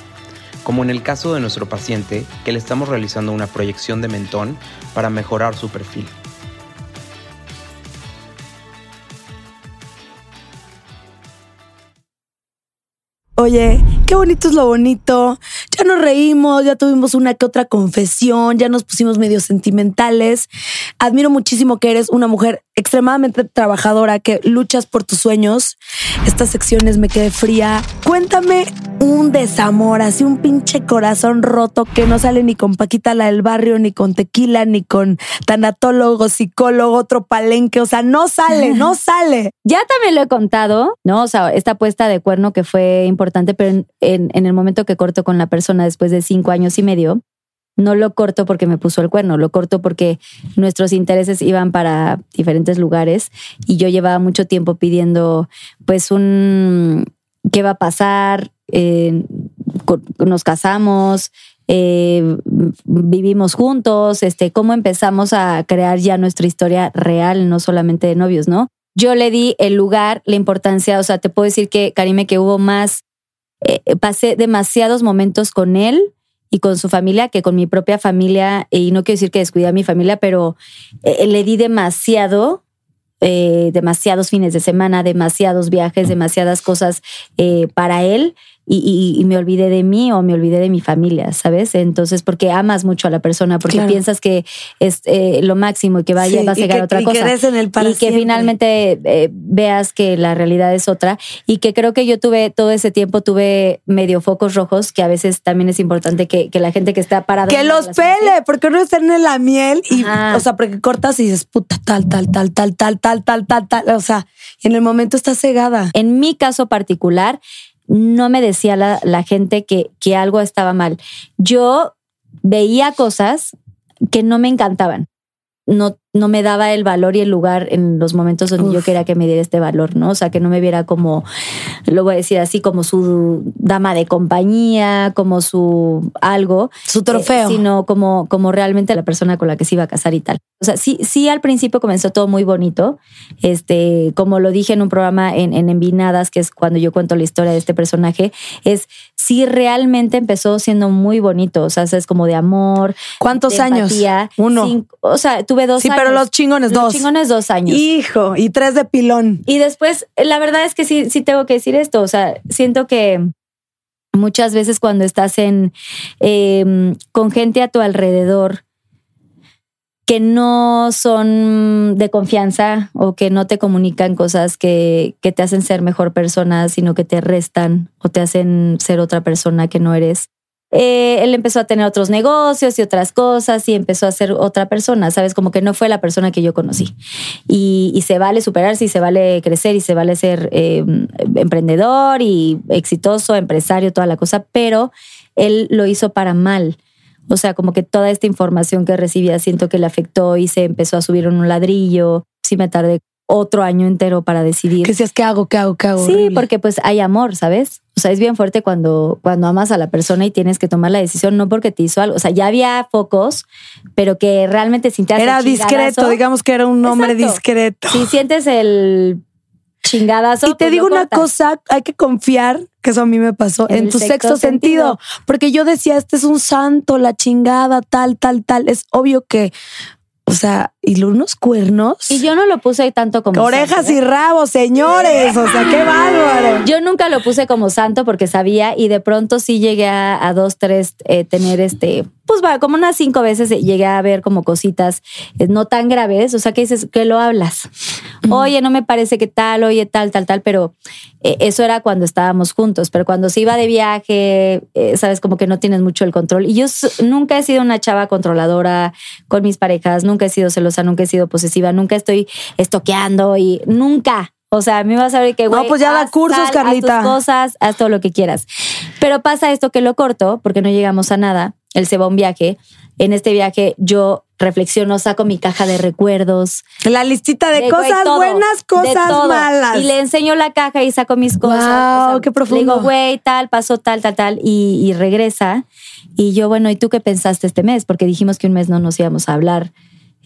Como en el caso de nuestro paciente, que le estamos realizando una proyección de mentón para mejorar su perfil. Oye, qué bonito es lo bonito. Ya nos reímos, ya tuvimos una que otra confesión, ya nos pusimos medio sentimentales. Admiro muchísimo que eres una mujer extremadamente trabajadora, que luchas por tus sueños. Esta sección es Me Quedé Fría. Cuéntame un desamor, así un pinche corazón roto que no sale ni con Paquita la del barrio, ni con tequila, ni con tanatólogo, psicólogo, otro palenque. O sea, no sale, no sale. Ya también lo he contado, ¿no? O sea, esta puesta de cuerno que fue importante, pero en, en- en el momento que corto con la persona después de cinco años y medio, no lo corto porque me puso el cuerno, lo corto porque nuestros intereses iban para diferentes lugares y yo llevaba mucho tiempo pidiendo, pues, un qué va a pasar, Eh, nos casamos, eh, vivimos juntos, este, cómo empezamos a crear ya nuestra historia real, no solamente de novios, ¿no? Yo le di el lugar, la importancia, o sea, te puedo decir que, Karime, que hubo más, eh, pasé demasiados momentos con él y con su familia que con mi propia familia, y no quiero decir que descuidé a mi familia, pero le di demasiado, demasiados fines de semana, demasiados viajes, demasiadas cosas para él. Y, y- y me olvidé de mí o me olvidé de mi familia, ¿sabes? Entonces, porque amas mucho a la persona, porque Claro. piensas que es eh, lo máximo y que vaya, Sí, vas a llegar que- a otra y cosa crees en el para y que finalmente eh, veas que la realidad es otra y que creo que yo tuve todo ese tiempo tuve medio focos rojos que a veces también es importante que, que la gente que está parada Que los pele, porque no están en la miel y, Ajá. o sea, porque cortas y dices, puta, tal, tal, tal, tal, tal, tal, tal, tal, tal. O sea, y en el momento estás cegada. En mi caso particular, no me decía la, gente que, que algo estaba mal. Yo veía cosas que no me encantaban. No, no me daba el valor y el lugar en los momentos donde yo quería que me diera este valor, ¿no? O sea, que no me viera como, lo voy a decir así, como su dama de compañía, como su algo. Su trofeo. Eh, sino como, como realmente la persona con la que se iba a casar y tal. O sea, sí, sí, al principio comenzó todo muy bonito. Este, como lo dije en un programa en, en Envinadas, que es cuando yo cuento la historia de este personaje, es sí realmente empezó siendo muy bonito. O sea, es como de amor. ¿Cuántos de años? empatía. Uno. Cinco- o sea, tuve dos sí, años. Pero los chingones, Los dos. chingones dos años. Hijo, y tres de pilón. Y después, la verdad es que sí, sí tengo que decir esto. O sea, siento que muchas veces cuando estás en eh, con gente a tu alrededor que no son de confianza o que no te comunican cosas que, que te hacen ser mejor persona, sino que te restan o te hacen ser otra persona que no eres. Eh, él empezó a tener otros negocios y otras cosas y empezó a ser otra persona, ¿sabes? Como que no fue la persona que yo conocí. Y, y se vale superarse y se vale crecer y se vale ser eh, emprendedor y exitoso, empresario, toda la cosa, pero él lo hizo para mal. O sea, como que toda esta información que recibía siento que le afectó y se empezó a subir en un ladrillo. Sí me tardé otro año entero para decidir. Que decías, ¿qué hago? ¿Qué hago? ¿Qué hago? Sí, Horrible. porque pues hay amor, ¿sabes? O sea, es bien fuerte cuando, cuando amas a la persona y tienes que tomar la decisión, no porque te hizo algo. O sea, ya había focos, pero que realmente sintías el Era discreto, digamos que era un hombre Exacto. discreto. Si sientes el chingadazo. Y te pues digo una cortas. cosa, hay que confiar, que eso a mí me pasó, En tu sexto sexto sentido. sentido. Porque yo decía, este es un santo, la chingada, tal, tal, tal. Es obvio que, o sea, y unos cuernos. Y yo no lo puse tanto como Orejas santo, ¿eh? y rabos, señores. O sea, qué bárbaro. Yo nunca lo puse como santo porque sabía y de pronto sí llegué a, a dos, tres, eh, tener este, pues va, como unas cinco veces llegué a ver como cositas eh, no tan graves, o sea que dices que lo hablas. Oye, no me parece que tal, oye, tal, tal, tal, pero eh, eso era cuando estábamos juntos, pero cuando se iba de viaje, eh, sabes, como que no tienes mucho el control. Y yo nunca he sido una chava controladora con mis parejas, nunca he sido celosa, nunca he sido posesiva, nunca estoy estoqueando y nunca. O sea, a mí vas a ver que, No, güey, pues ya da haz cursos, tal, haz Carlita. tus cosas, haz todo lo que quieras. Pero pasa esto que lo corto porque no llegamos a nada. Él se va a un viaje. En este viaje yo reflexiono, saco mi caja de recuerdos. La listita de, cosas todo, buenas, cosas malas. Y le enseño la caja y saco mis cosas. Guau, qué profundo. Le digo, güey, tal, pasó tal, tal, tal. Y, y regresa. Y yo, bueno, ¿y tú qué pensaste este mes? Porque dijimos que un mes no nos íbamos a hablar.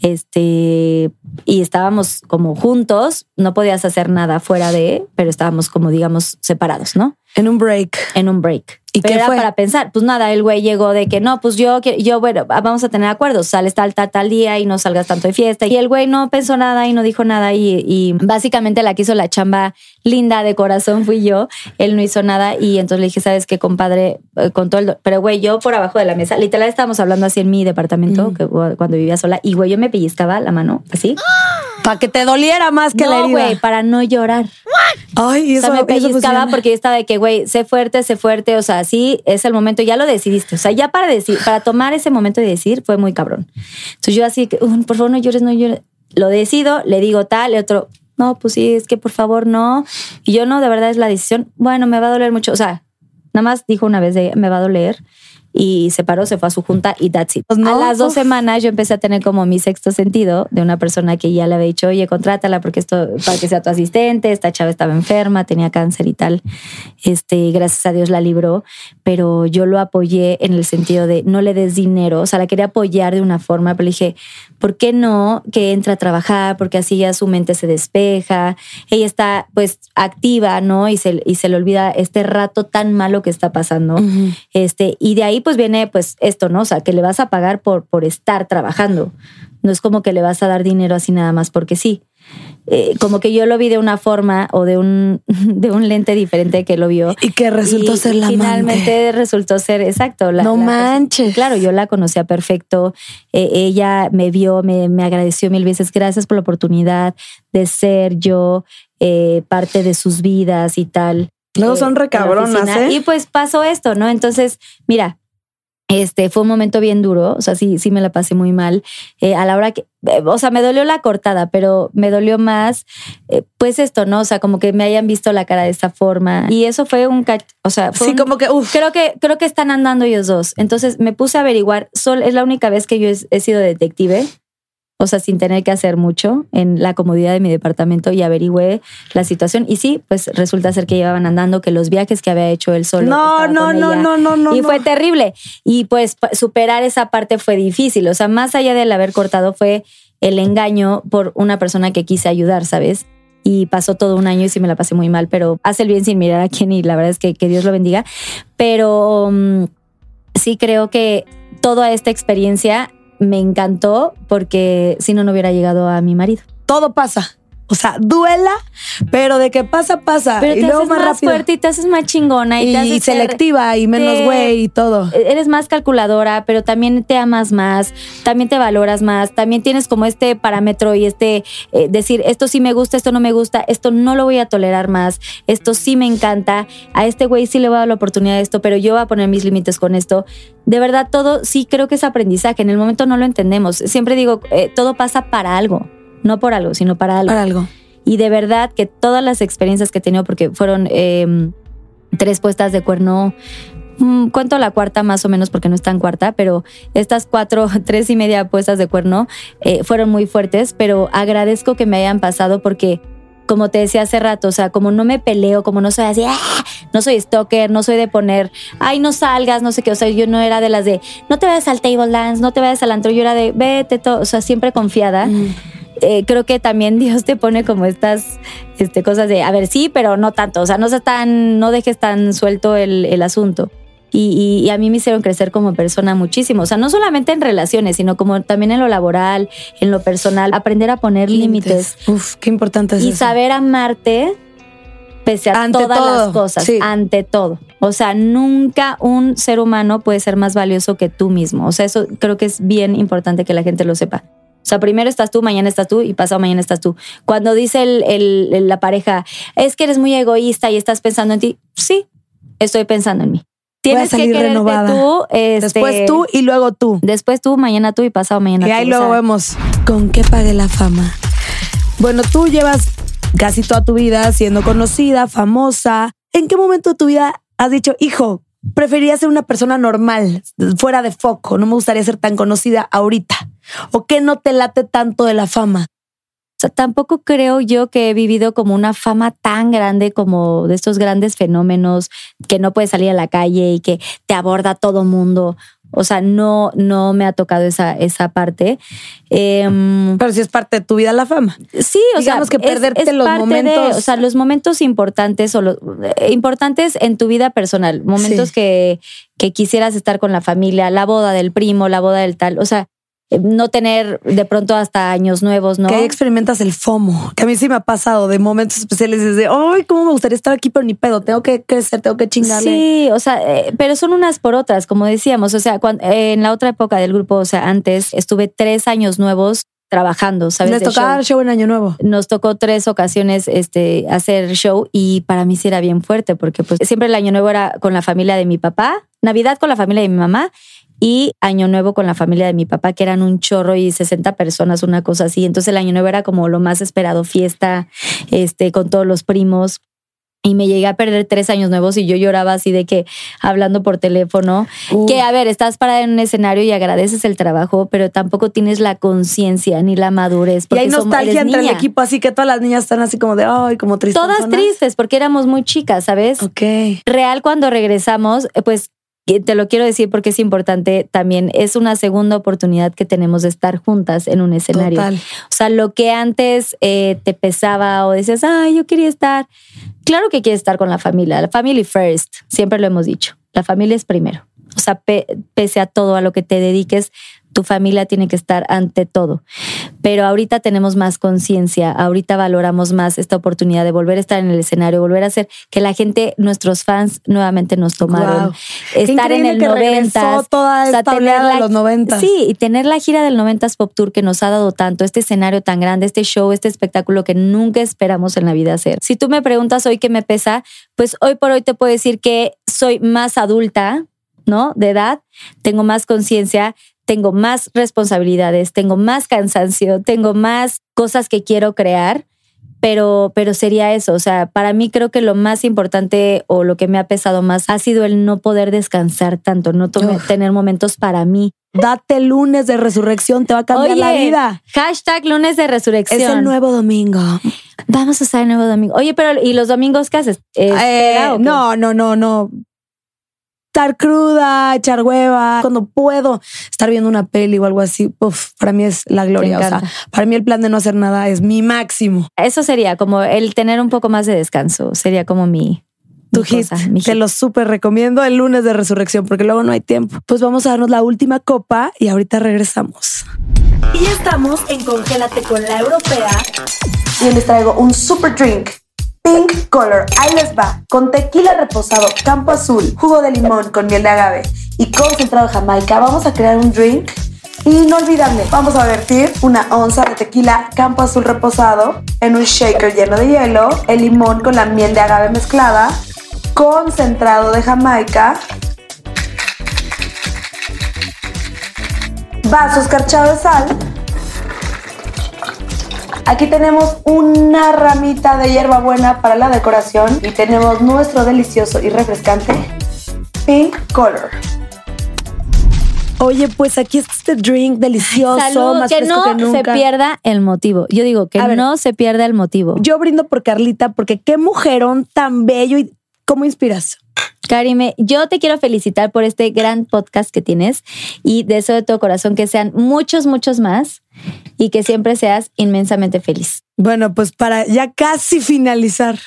Este, y estábamos como juntos, no podías hacer nada fuera de, pero estábamos como, digamos, separados, ¿no? En un break. en un break. ¿Y Pero qué era fue? para pensar, pues nada, el güey llegó de que no, pues yo, yo, bueno, vamos a tener acuerdos, sales tal, tal, tal día y no salgas tanto de fiesta. Y el güey no pensó nada y no dijo nada y, y básicamente la que hizo la chamba linda de corazón fui yo, él no hizo nada y entonces le dije, ¿sabes qué, compadre? Eh, Con todo el... Pero güey, yo por abajo de la mesa, literal estábamos hablando así en mi departamento, que, cuando vivía sola, y güey, yo me pellizcaba la mano así. Para que te doliera más que la no, herida. güey, para no llorar. Ay, O eso, sea, me pellizcaba porque yo estaba de que, güey, sé fuerte, sé fuerte. O sea, sí, es el momento, ya lo decidiste. O sea, ya para decir, para tomar ese momento de decir, fue muy cabrón. Entonces yo así, que, "Uy, por favor, no llores, no llores. Lo decido, le digo tal, el otro, no, pues sí, es que por favor no. Y yo no, de verdad es la decisión. Bueno, me va a doler mucho. O sea, nada más dijo una vez de, me va a doler. Y se paró, se fue a su junta y that's it. No, a las dos uf. semanas yo empecé a tener como mi sexto sentido de una persona que ya le había dicho, oye, contrátala porque esto, para que sea tu asistente, esta chava estaba enferma, tenía cáncer y tal. Este, gracias a Dios la libró, pero yo lo apoyé en el sentido de no le des dinero, o sea, la quería apoyar de una forma, pero le dije, ¿por qué no que entra a trabajar? Porque así ya su mente se despeja, ella está pues activa, ¿no? Y se, y se le olvida este rato tan malo que está pasando. Este, y de ahí pues viene pues esto, ¿no? O sea, que le vas a pagar por, por estar trabajando. No es como que le vas a dar dinero así nada más porque sí. Eh, como que yo lo vi de una forma o de un, de un lente diferente que lo vio. Y que resultó Y ser la Finalmente amante. resultó ser exacto. la- No la manches. Claro, yo la conocía perfecto. Eh, ella me vio, me, me agradeció mil veces. Gracias por la oportunidad de ser yo eh, parte de sus vidas y tal. Luego son recabronas. ¿eh? Y pues pasó esto, ¿no? Entonces, mira, este fue un momento bien duro, o sea, sí, sí me la pasé muy mal. Eh, a la hora que, eh, o sea, me dolió la cortada, pero me dolió más, eh, pues esto, ¿no? O sea, como que me hayan visto la cara de esta forma. Y eso fue un, o sea, fue Sí, un- como que, uff. Creo que, creo que están andando ellos dos. Entonces me puse a averiguar. Sol, es la única vez que yo he, he sido detective. O sea, sin tener que hacer mucho en la comodidad de mi departamento y averigüé la situación. Y sí, pues resulta ser que llevaban andando, que los viajes que había hecho él solo. No, no, no, no, no, no. y no. fue terrible. Y pues superar esa parte fue difícil. O sea, más allá del haber cortado fue el engaño por una persona que quise ayudar, ¿sabes? Y pasó todo un año y sí me la pasé muy mal, pero hace el bien sin mirar a quién y la verdad es que, que Dios lo bendiga. Pero mm, sí creo que toda esta experiencia me encantó porque si no, no hubiera llegado a mi marido. Todo pasa. O sea, duela, pero de que pasa, pasa. Pero y te luego haces más, más fuerte y te haces más chingona y, y te haces ser- selectiva y menos güey y todo. eres más calculadora, pero también te amas más, también te valoras más, también tienes como este parámetro y este eh, decir, esto sí me gusta, esto no me gusta, esto no lo voy a tolerar más, esto sí me encanta, a este güey sí le voy a dar la oportunidad de esto, pero yo voy a poner mis límites con esto. De verdad, todo sí creo que es aprendizaje, en el momento no lo entendemos. Siempre digo, eh, todo pasa para algo, no por algo, sino para algo. Para algo. Y de verdad que todas las experiencias que he tenido, porque fueron eh, tres puestas de cuerno, mm, cuento la cuarta más o menos porque no es tan cuarta, pero estas cuatro, tres y media puestas de cuerno eh, fueron muy fuertes, pero agradezco que me hayan pasado porque... Como te decía hace rato, o sea, como no me peleo, como no soy así, ¡ah! no soy stalker, no soy de poner, ay, no salgas, no sé qué, o sea, yo no era de las de, no te vayas al table dance, no te vayas al antro, yo era de, vete, todo, o sea, siempre confiada. Eh, creo que también Dios te pone como estas este, cosas de, a ver, sí, pero no tanto. O sea, no, se tan, no dejes tan suelto el, el asunto. Y, y, a mí me hicieron crecer como persona muchísimo. O sea, no solamente en relaciones, sino como también en lo laboral, en lo personal, aprender a poner límites. Uf, qué importante es Y eso. saber amarte pese a Ante todas todo, las cosas, sí. ante todo. O sea, nunca un ser humano puede ser más valioso que tú mismo. O sea, eso creo que es bien importante que la gente lo sepa. O sea, primero estás tú, mañana estás tú y pasado mañana estás tú. Cuando dice el- el- la pareja, es que eres muy egoísta y estás pensando en ti, sí, estoy pensando en mí. Tienes que quererte renovada. tú. este, Después tú y luego tú. Después tú, mañana tú y pasado mañana Y tú. ahí O luego vemos con qué pague la fama. Bueno, tú llevas casi toda tu vida siendo conocida, famosa. ¿En qué momento de tu vida has dicho, hijo, preferiría ser una persona normal, fuera de foco, no me gustaría ser tan conocida ahorita? ¿O qué no te late tanto de la fama? O sea, tampoco creo yo que he vivido como una fama tan grande como de estos grandes fenómenos que no puedes salir a la calle y que te aborda todo mundo. O sea, no, no me ha tocado esa, esa parte. Em, Pero si es parte de tu vida la fama. sí, o Digamos sea, que perderte los momentos- o sea, los momentos importantes o los eh, importantes en tu vida personal, momentos Sí. que, que quisieras estar con la familia, la boda del primo, la boda del tal. O sea, no tener de pronto hasta años nuevos, ¿no? Que ahí experimentas el FOMO, que a mí sí me ha pasado de momentos especiales desde, ay, cómo me gustaría estar aquí, pero ni pedo, tengo que crecer, tengo que chingarle. Sí, o sea, eh, pero son unas por otras, como decíamos. O sea, cuan- eh, en la otra época del grupo, o sea, antes estuve tres años nuevos trabajando, ¿sabes? Les tocaba show. show en Año Nuevo. Nos tocó tres ocasiones este, hacer show y para mí sí era bien fuerte porque pues siempre el año nuevo era con la familia de mi papá, Navidad con la familia de mi mamá y año nuevo con la familia de mi papá que eran un chorro y 60 personas, una cosa así. Entonces el año nuevo era como lo más esperado, fiesta, este, con todos los primos. Y me llegué a perder tres años nuevos y yo lloraba así de que hablando por teléfono. Uh. Que a ver, estás parada en un escenario y agradeces el trabajo, pero tampoco tienes la conciencia ni la madurez. Y hay nostalgia entre el niña. equipo, así que todas las niñas están así como de, ay, como tristes. Todas tristes porque éramos muy chicas, ¿sabes? Ok. Real cuando regresamos, eh, pues te lo quiero decir porque es importante también, es una segunda oportunidad que tenemos de estar juntas en un escenario. Total. O sea, lo que antes eh, te pesaba o decías, ay, yo quería estar. Claro que quieres estar con la familia, la family first, siempre lo hemos dicho. La familia es primero. O sea, pe- pese a todo, a lo que te dediques, tu familia tiene que estar ante todo. Pero ahorita tenemos más conciencia, ahorita valoramos más esta oportunidad de volver a estar en el escenario, volver a hacer que la gente, nuestros fans, nuevamente nos tomaron. Estar en el que regresó 90. toda esta de los 90s. Sí, y tener la gira del 90s Pop Tour que nos ha dado tanto, este escenario tan grande, este show, este espectáculo que nunca esperamos en la vida hacer. Si tú me preguntas hoy qué me pesa, pues hoy por hoy te puedo decir que soy más adulta, ¿no? De edad, tengo más conciencia, tengo más responsabilidades, tengo más cansancio, tengo más cosas que quiero crear. Pero, pero sería eso. O sea, para mí creo que lo más importante o lo que me ha pesado más ha sido el no poder descansar tanto, no tener momentos para mí. Date lunes de resurrección, te va a cambiar la vida. Hashtag lunes de resurrección. Es el nuevo domingo. Vamos a estar el nuevo domingo. Oye, pero ¿y los domingos qué haces? Eh, no, no, no, no. Estar cruda, echar hueva. Cuando puedo estar viendo una peli o algo así, uf, para mí es la gloria. O sea, para mí el plan de no hacer nada es mi máximo. Eso sería como el tener un poco más de descanso. Sería como mi, Tu mi hit, cosa, mi te hit. lo súper recomiendo el lunes de resurrección porque luego no hay tiempo. Pues vamos a darnos la última copa y ahorita regresamos. Y ya estamos en Congélate con la Europea. Y les traigo un super drink. Pink Color, ahí les va, con tequila reposado, campo azul, jugo de limón con miel de agave y concentrado jamaica. Vamos a crear un drink inolvidable. Vamos a vertir una onza de tequila campo azul reposado en un shaker lleno de hielo, el limón con la miel de agave mezclada, concentrado de jamaica, vaso escarchado de sal. Aquí tenemos una ramita de hierbabuena para la decoración y tenemos nuestro delicioso y refrescante Pink Color. Oye, pues aquí está este drink delicioso, Salud, más que fresco no que nunca. se pierda el motivo. Yo digo que A ver. no se pierda el motivo. Yo brindo por Carlita porque qué mujerón tan bello y cómo inspiras. Karime, yo te quiero felicitar por este gran podcast que tienes y deseo de todo corazón que sean muchos, muchos más. Y que siempre seas inmensamente feliz. Bueno, pues para ya casi finalizar.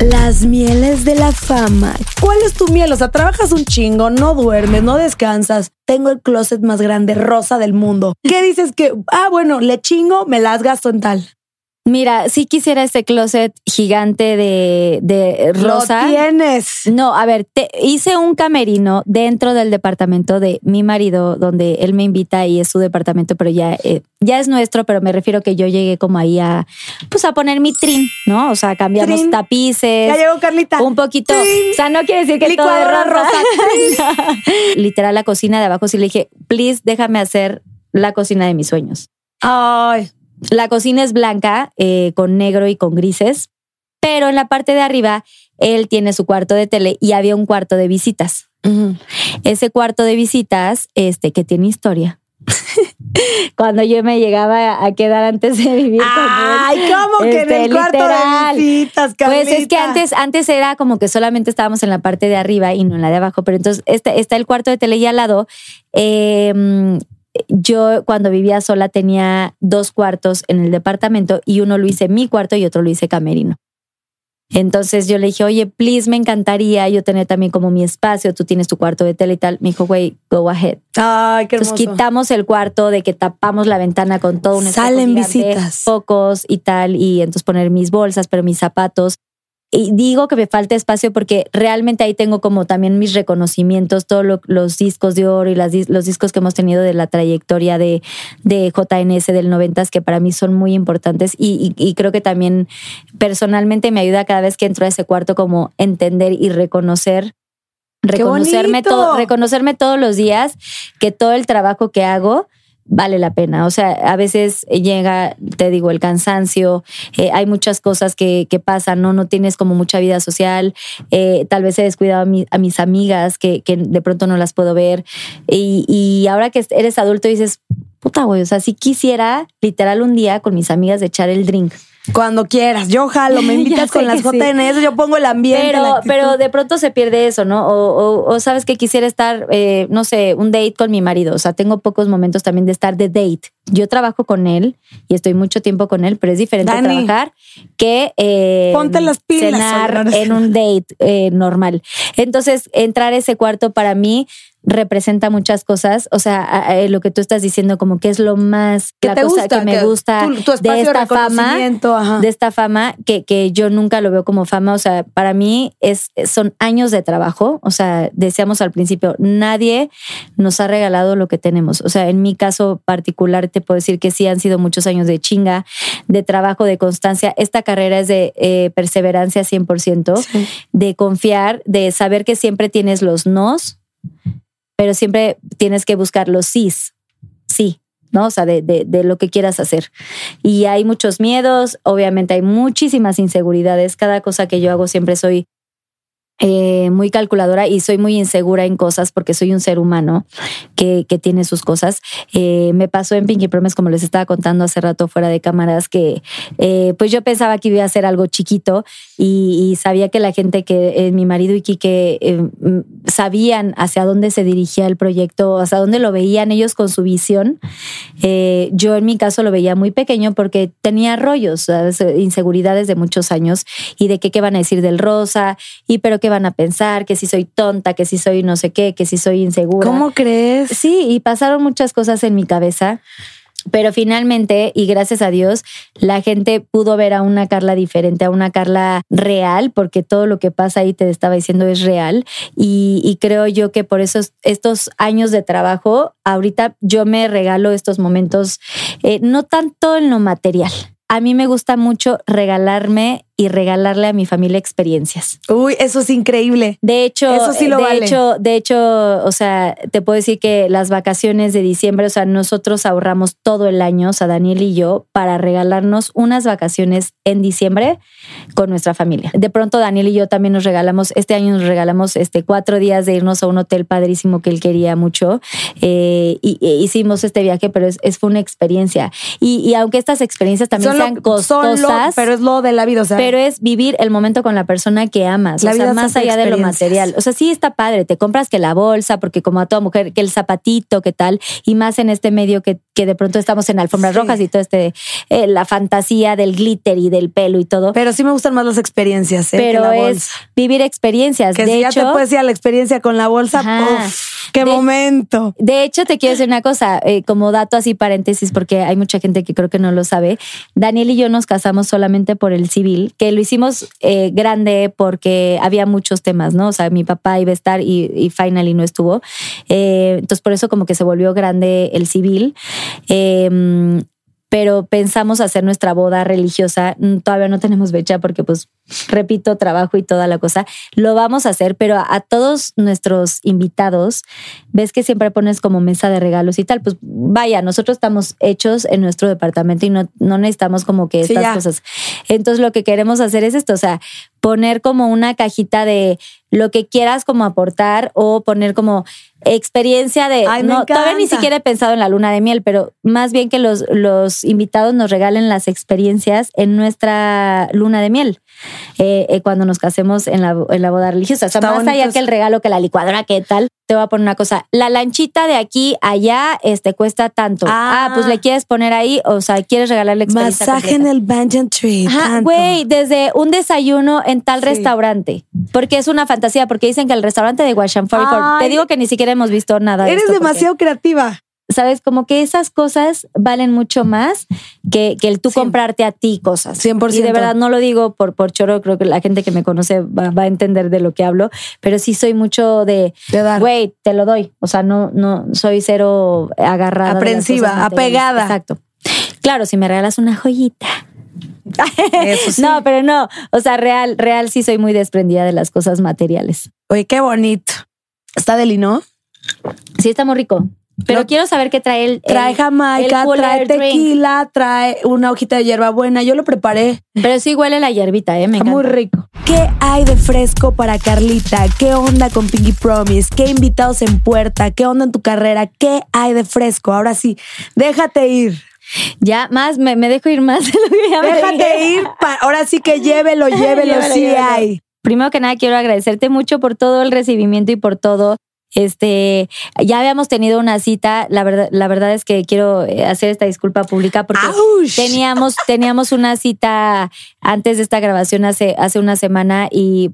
Las mieles de la fama. ¿Cuál es tu miel? O sea, trabajas un chingo, no duermes, no descansas. Tengo el closet más grande rosa del mundo. ¿Qué dices que, ah, bueno, le chingo, me las gasto en tal? Mira, sí quisiera este closet gigante de, de rosa. Lo tienes. No, a ver, te, hice un camerino dentro del departamento de mi marido, donde él me invita y es su departamento, pero ya, eh, ya es nuestro, pero me refiero que yo llegué como ahí a, pues a poner mi trim, ¿no? O sea, cambiamos Trim. tapices. Ya llegó Carlita. Un poquito. Trim. O sea, no quiere decir que todo Licuadora rosa. rosa. Literal, la cocina de abajo sí le dije, please, déjame hacer la cocina de mis sueños. Ay, La cocina es blanca, eh, con negro y con grises, pero en la parte de arriba él tiene su cuarto de tele y había un cuarto de visitas. Ese cuarto de visitas, este, que tiene historia. Cuando yo me llegaba a quedar antes de vivir con él. Ay, ¿cómo que en Este, el cuarto literal. de visitas, Pues es que Carlita? antes, antes era como que solamente estábamos en la parte de arriba y no en la de abajo, pero entonces este, está el cuarto de tele y al lado. eh, yo cuando vivía sola tenía dos cuartos en el departamento y uno lo hice mi cuarto y otro lo hice camerino. Entonces yo le dije, oye, please, me encantaría yo tener también como mi espacio, tú tienes tu cuarto de tele y tal. Me dijo, güey, go ahead. Ay, qué hermoso. Entonces quitamos el cuarto de que tapamos la ventana con todo un Salen visitas. focos y tal, y entonces poner mis bolsas, pero mis zapatos. Y digo que me falta espacio porque realmente ahí tengo como también mis reconocimientos, todos lo- los discos de oro y las, los discos que hemos tenido de la trayectoria de, de JNS del 90 que para mí son muy importantes y, y- y creo que también personalmente me ayuda cada vez que entro a ese cuarto como entender y reconocer reconocerme todo, reconocerme todos los días que todo el trabajo que hago vale la pena. O sea, a veces llega, te digo, el cansancio, eh, hay muchas cosas que, que pasan, ¿no? No tienes como mucha vida social, eh, tal vez he descuidado a, mi- a mis amigas que, que de pronto no las puedo ver. Y, y ahora que eres adulto dices, puta, güey, o sea, si quisiera literal un día con mis amigas de echar el drink. Cuando quieras, yo jalo, me invitas con las que sí. JNS, yo pongo el ambiente. Pero, pero de pronto se pierde eso, ¿no? O, o- o sabes que quisiera estar, eh, no sé, un date con mi marido. O sea, tengo pocos momentos también de estar de date. Yo trabajo con él y estoy mucho tiempo con él, pero es diferente Dani. trabajar que eh, Ponte las pilas, cenar en un date eh, normal. Entonces, entrar a ese cuarto para mí representa muchas cosas. O sea, a- lo que tú estás diciendo, como que es lo más, ¿Qué la te cosa gusta? que me Que gusta tu- tu espacio de de esta fama ajá. de esta fama que, que yo nunca lo veo como fama. O sea, para mí es, son años de trabajo. O sea, decíamos al principio, nadie nos ha regalado lo que tenemos. O sea, en mi caso particular te puedo decir que sí han sido muchos años de chinga, de trabajo, de constancia. Esta carrera es de eh, perseverancia 100%, Sí. de confiar, de saber que siempre tienes los nos, pero siempre tienes que buscar los sís. Sí. ¿no? O sea, de, de, de lo que quieras hacer. Y hay muchos miedos, obviamente hay muchísimas inseguridades. Cada cosa que yo hago siempre soy eh, muy calculadora y soy muy insegura en cosas porque soy un ser humano que, que tiene sus cosas. Eh, me pasó en Pinky Promise, como les estaba contando hace rato fuera de cámaras, que eh, pues yo pensaba que iba a hacer algo chiquito y, y sabía que la gente que eh, mi marido y Kike eh, sabían hacia dónde se dirigía el proyecto, hacia dónde lo veían ellos con su visión. Eh, yo en mi caso lo veía muy pequeño porque tenía rollos, ¿sabes? inseguridades de muchos años y de que qué van a decir del rosa y pero qué van a pensar, que si soy tonta, que si soy no sé qué, que si soy insegura. ¿Cómo crees? Sí, y pasaron muchas cosas en mi cabeza. Pero finalmente, y gracias a Dios, la gente pudo ver a una Carla diferente, a una Carla real, porque todo lo que pasa ahí, te estaba diciendo, es real. Y, creo yo que por esos, estos años de trabajo, ahorita yo me regalo estos momentos, eh, no tanto en lo material. A mí me gusta mucho regalarme y regalarle a mi familia experiencias. Uy, eso es increíble. De hecho, Eso sí lo de vale. hecho, de hecho, o sea, te puedo decir que las vacaciones de diciembre, o sea, nosotros ahorramos todo el año, o sea, Daniel y yo, para regalarnos unas vacaciones en diciembre con nuestra familia. De pronto, Daniel y yo también nos regalamos, este año nos regalamos este cuatro días de irnos a un hotel padrísimo que él quería mucho. Eh, y, e hicimos este viaje, pero es, es- fue una experiencia. Y, y aunque estas experiencias también Son lo- sean son lo- costosas, pero es lo de la vida. O sea, pero es vivir el momento con la persona que amas, La o sea, más allá de lo material. O sea, sí está padre, te compras que la bolsa, porque como a toda mujer, que el zapatito, que tal, y más en este medio que, que de pronto estamos en alfombras Sí. rojas y todo este, eh, la fantasía del glitter y del pelo y todo. Pero sí me gustan más las experiencias, ¿eh? pero que la es vivir experiencias. Que de si hecho, ya te puedes ir a la experiencia con la bolsa. ¡Qué De- momento! De hecho, te quiero decir una cosa, eh, como dato así paréntesis, porque hay mucha gente que creo que no lo sabe. Daniel y yo nos casamos solamente por el civil, que lo hicimos eh, grande porque había muchos temas, ¿no? O sea, mi papá iba a estar y, y finally no estuvo. Eh, entonces, por eso como que se volvió grande el civil. Eh, pero pensamos hacer nuestra boda religiosa. Mm, Todavía no tenemos fecha porque, pues, repito, trabajo y toda la cosa. Lo vamos a hacer, pero a, a todos nuestros invitados, ves que siempre pones como mesa de regalos y tal. Pues vaya, nosotros estamos hechos en nuestro departamento y no, no necesitamos como que estas cosas. Entonces, lo que queremos hacer es esto, o sea, poner como una cajita de lo que quieras como aportar o poner como experiencia de Ay, no todavía ni siquiera he pensado en la luna de miel pero más bien que los, los invitados nos regalen las experiencias en nuestra luna de miel eh, eh, cuando nos casemos en la, en la boda religiosa o sea Está más bonito allá que el regalo que la licuadora que tal te voy a poner una cosa la lanchita de aquí a allá este cuesta tanto Ah. ah, pues le quieres poner ahí o sea quieres regalarle experiencia Masaje en el Banyan Tree. Ajá, güey, desde un desayuno en tal Sí. restaurante. Porque es una fantasía, porque dicen que el restaurante de Ay. te digo que ni siquiera hemos visto nada de Eres porque, demasiado creativa. Sabes, como que esas cosas valen mucho más que, que el tú comprarte a ti cosas. 100%. Y de verdad no lo digo por, por choro, creo que la gente que me conoce va, va a entender de lo que hablo, pero sí soy mucho de, güey, te lo doy. O sea, no, no, soy cero agarrada. Aprensiva, apegada. Exacto. Claro, si me regalas una joyita. Eso sí. No, pero no. O sea, real, real sí soy muy desprendida de las cosas materiales. Oye, qué bonito. Está deli, ¿no? Sí, está muy rico. Pero No. quiero saber qué trae el. Trae el- jamaica, el trae drink. tequila, trae una hojita de hierbabuena. Yo lo preparé. Pero sí huele la hierbita, ¿eh? Me encanta. muy rico. ¿Qué hay de fresco para Carlita? ¿Qué onda con Pinky Promise? ¿Qué invitados en puerta? ¿Qué onda en tu carrera? ¿Qué hay de fresco? Ahora sí, déjate ir. Ya, más, me, me dejo ir más de lo que ya Déjate ir. pa- ahora sí que llévelo, llévelo, Llévelo, sí llévelo. hay. Primero que nada, quiero agradecerte mucho por todo el recibimiento y por todo. Este, ya habíamos tenido una cita. La verdad, la verdad es que quiero eh, hacer esta disculpa pública porque ¡Auch! teníamos, teníamos una cita antes de esta grabación hace, hace una semana y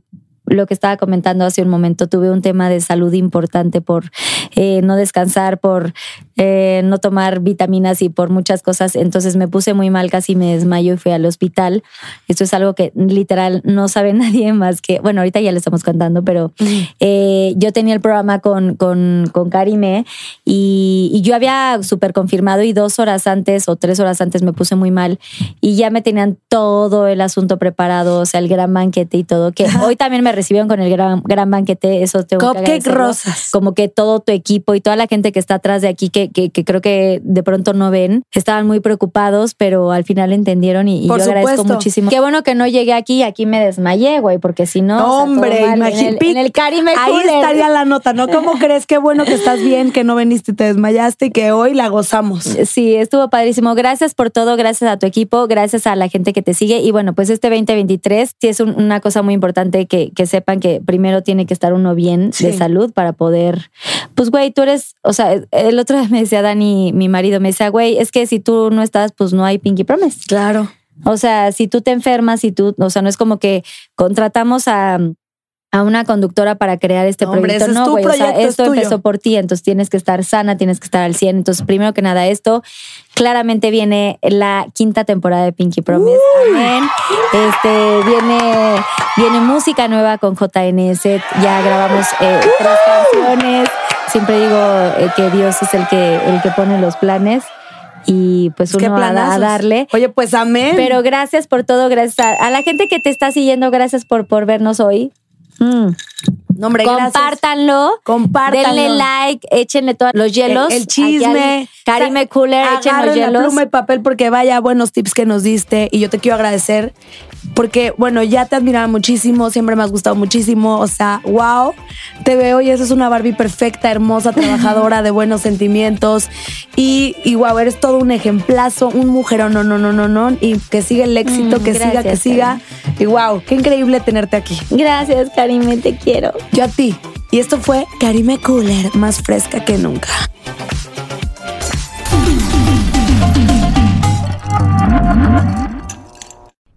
lo que estaba comentando hace un momento, tuve un tema de salud importante por eh, no descansar, por eh, no tomar vitaminas y por muchas cosas. Entonces me puse muy mal, casi me desmayo y fui al hospital. Esto es algo que literal no sabe nadie más que, bueno, ahorita ya le estamos contando, pero eh, yo tenía el programa con, con, con Karime y, y yo había súper confirmado y dos horas antes o tres horas antes me puse muy mal y ya me tenían todo el asunto preparado, o sea, el gran banquete y todo, que hoy también me recibieron con el gran, gran banquete, eso tengo Cupcake rosas. Como que todo tu equipo y toda la gente que está atrás de aquí, que, que, que creo que de pronto no ven, estaban muy preocupados, pero al final entendieron y, yo agradezco muchísimo. Qué bueno que no llegué aquí y aquí me desmayé, güey, porque si no... Hombre. En el- imagínate. En el Karime Ahí Cooler. estaría la nota, ¿no? ¿Cómo crees? Qué bueno que estás bien, que no veniste y te desmayaste y que hoy la gozamos. Sí, estuvo padrísimo. Gracias por todo, gracias a tu equipo, gracias a la gente que te sigue. Y bueno, pues este 2023 sí es un- una cosa muy importante que, que sepan que primero tiene que estar uno bien Sí. de salud para poder, pues güey, tú eres, o sea, el otro día me decía Dani, mi marido, me decía, güey, es que si tú no estás, pues no hay Pinky Promise. Claro. O sea, si tú te enfermas, si tú, o sea, no es como que contratamos a, a una conductora para crear este Hombre, proyecto. ese es no, tu güey. O sea, es esto empezó por ti, entonces tienes que estar sana, tienes que estar al 100. Entonces, primero que nada, esto claramente viene la quinta temporada de Pinky Promise. Amén. Este viene, viene música nueva con JNS. Ya grabamos eh, tres canciones. Siempre digo eh, que Dios es el que, el que pone los planes. Y pues uno a, a darle. Oye, pues amén. Pero gracias por todo, gracias a, a la gente que te está siguiendo, gracias por, por vernos hoy. Mm. No, hombre. Compártanlo. Compártanlo. Denle like, échenle todos los hielos. El, el chisme. Karime Cooler, echen los hielos. pluma y papel porque vaya buenos tips que nos diste y yo te quiero agradecer porque, bueno, ya te admiraba muchísimo, siempre me has gustado muchísimo, o sea, wow, te veo y eso es una Barbie perfecta, hermosa, trabajadora, de buenos sentimientos y, y wow, eres todo un ejemplazo, un mujerón, no, no, no, no, no, y que siga el éxito, Mm, que siga, que siga. Y wow, qué increíble tenerte aquí. Gracias, Karime, te quiero. Yo a ti. Y esto fue Karime Cooler, más fresca que nunca.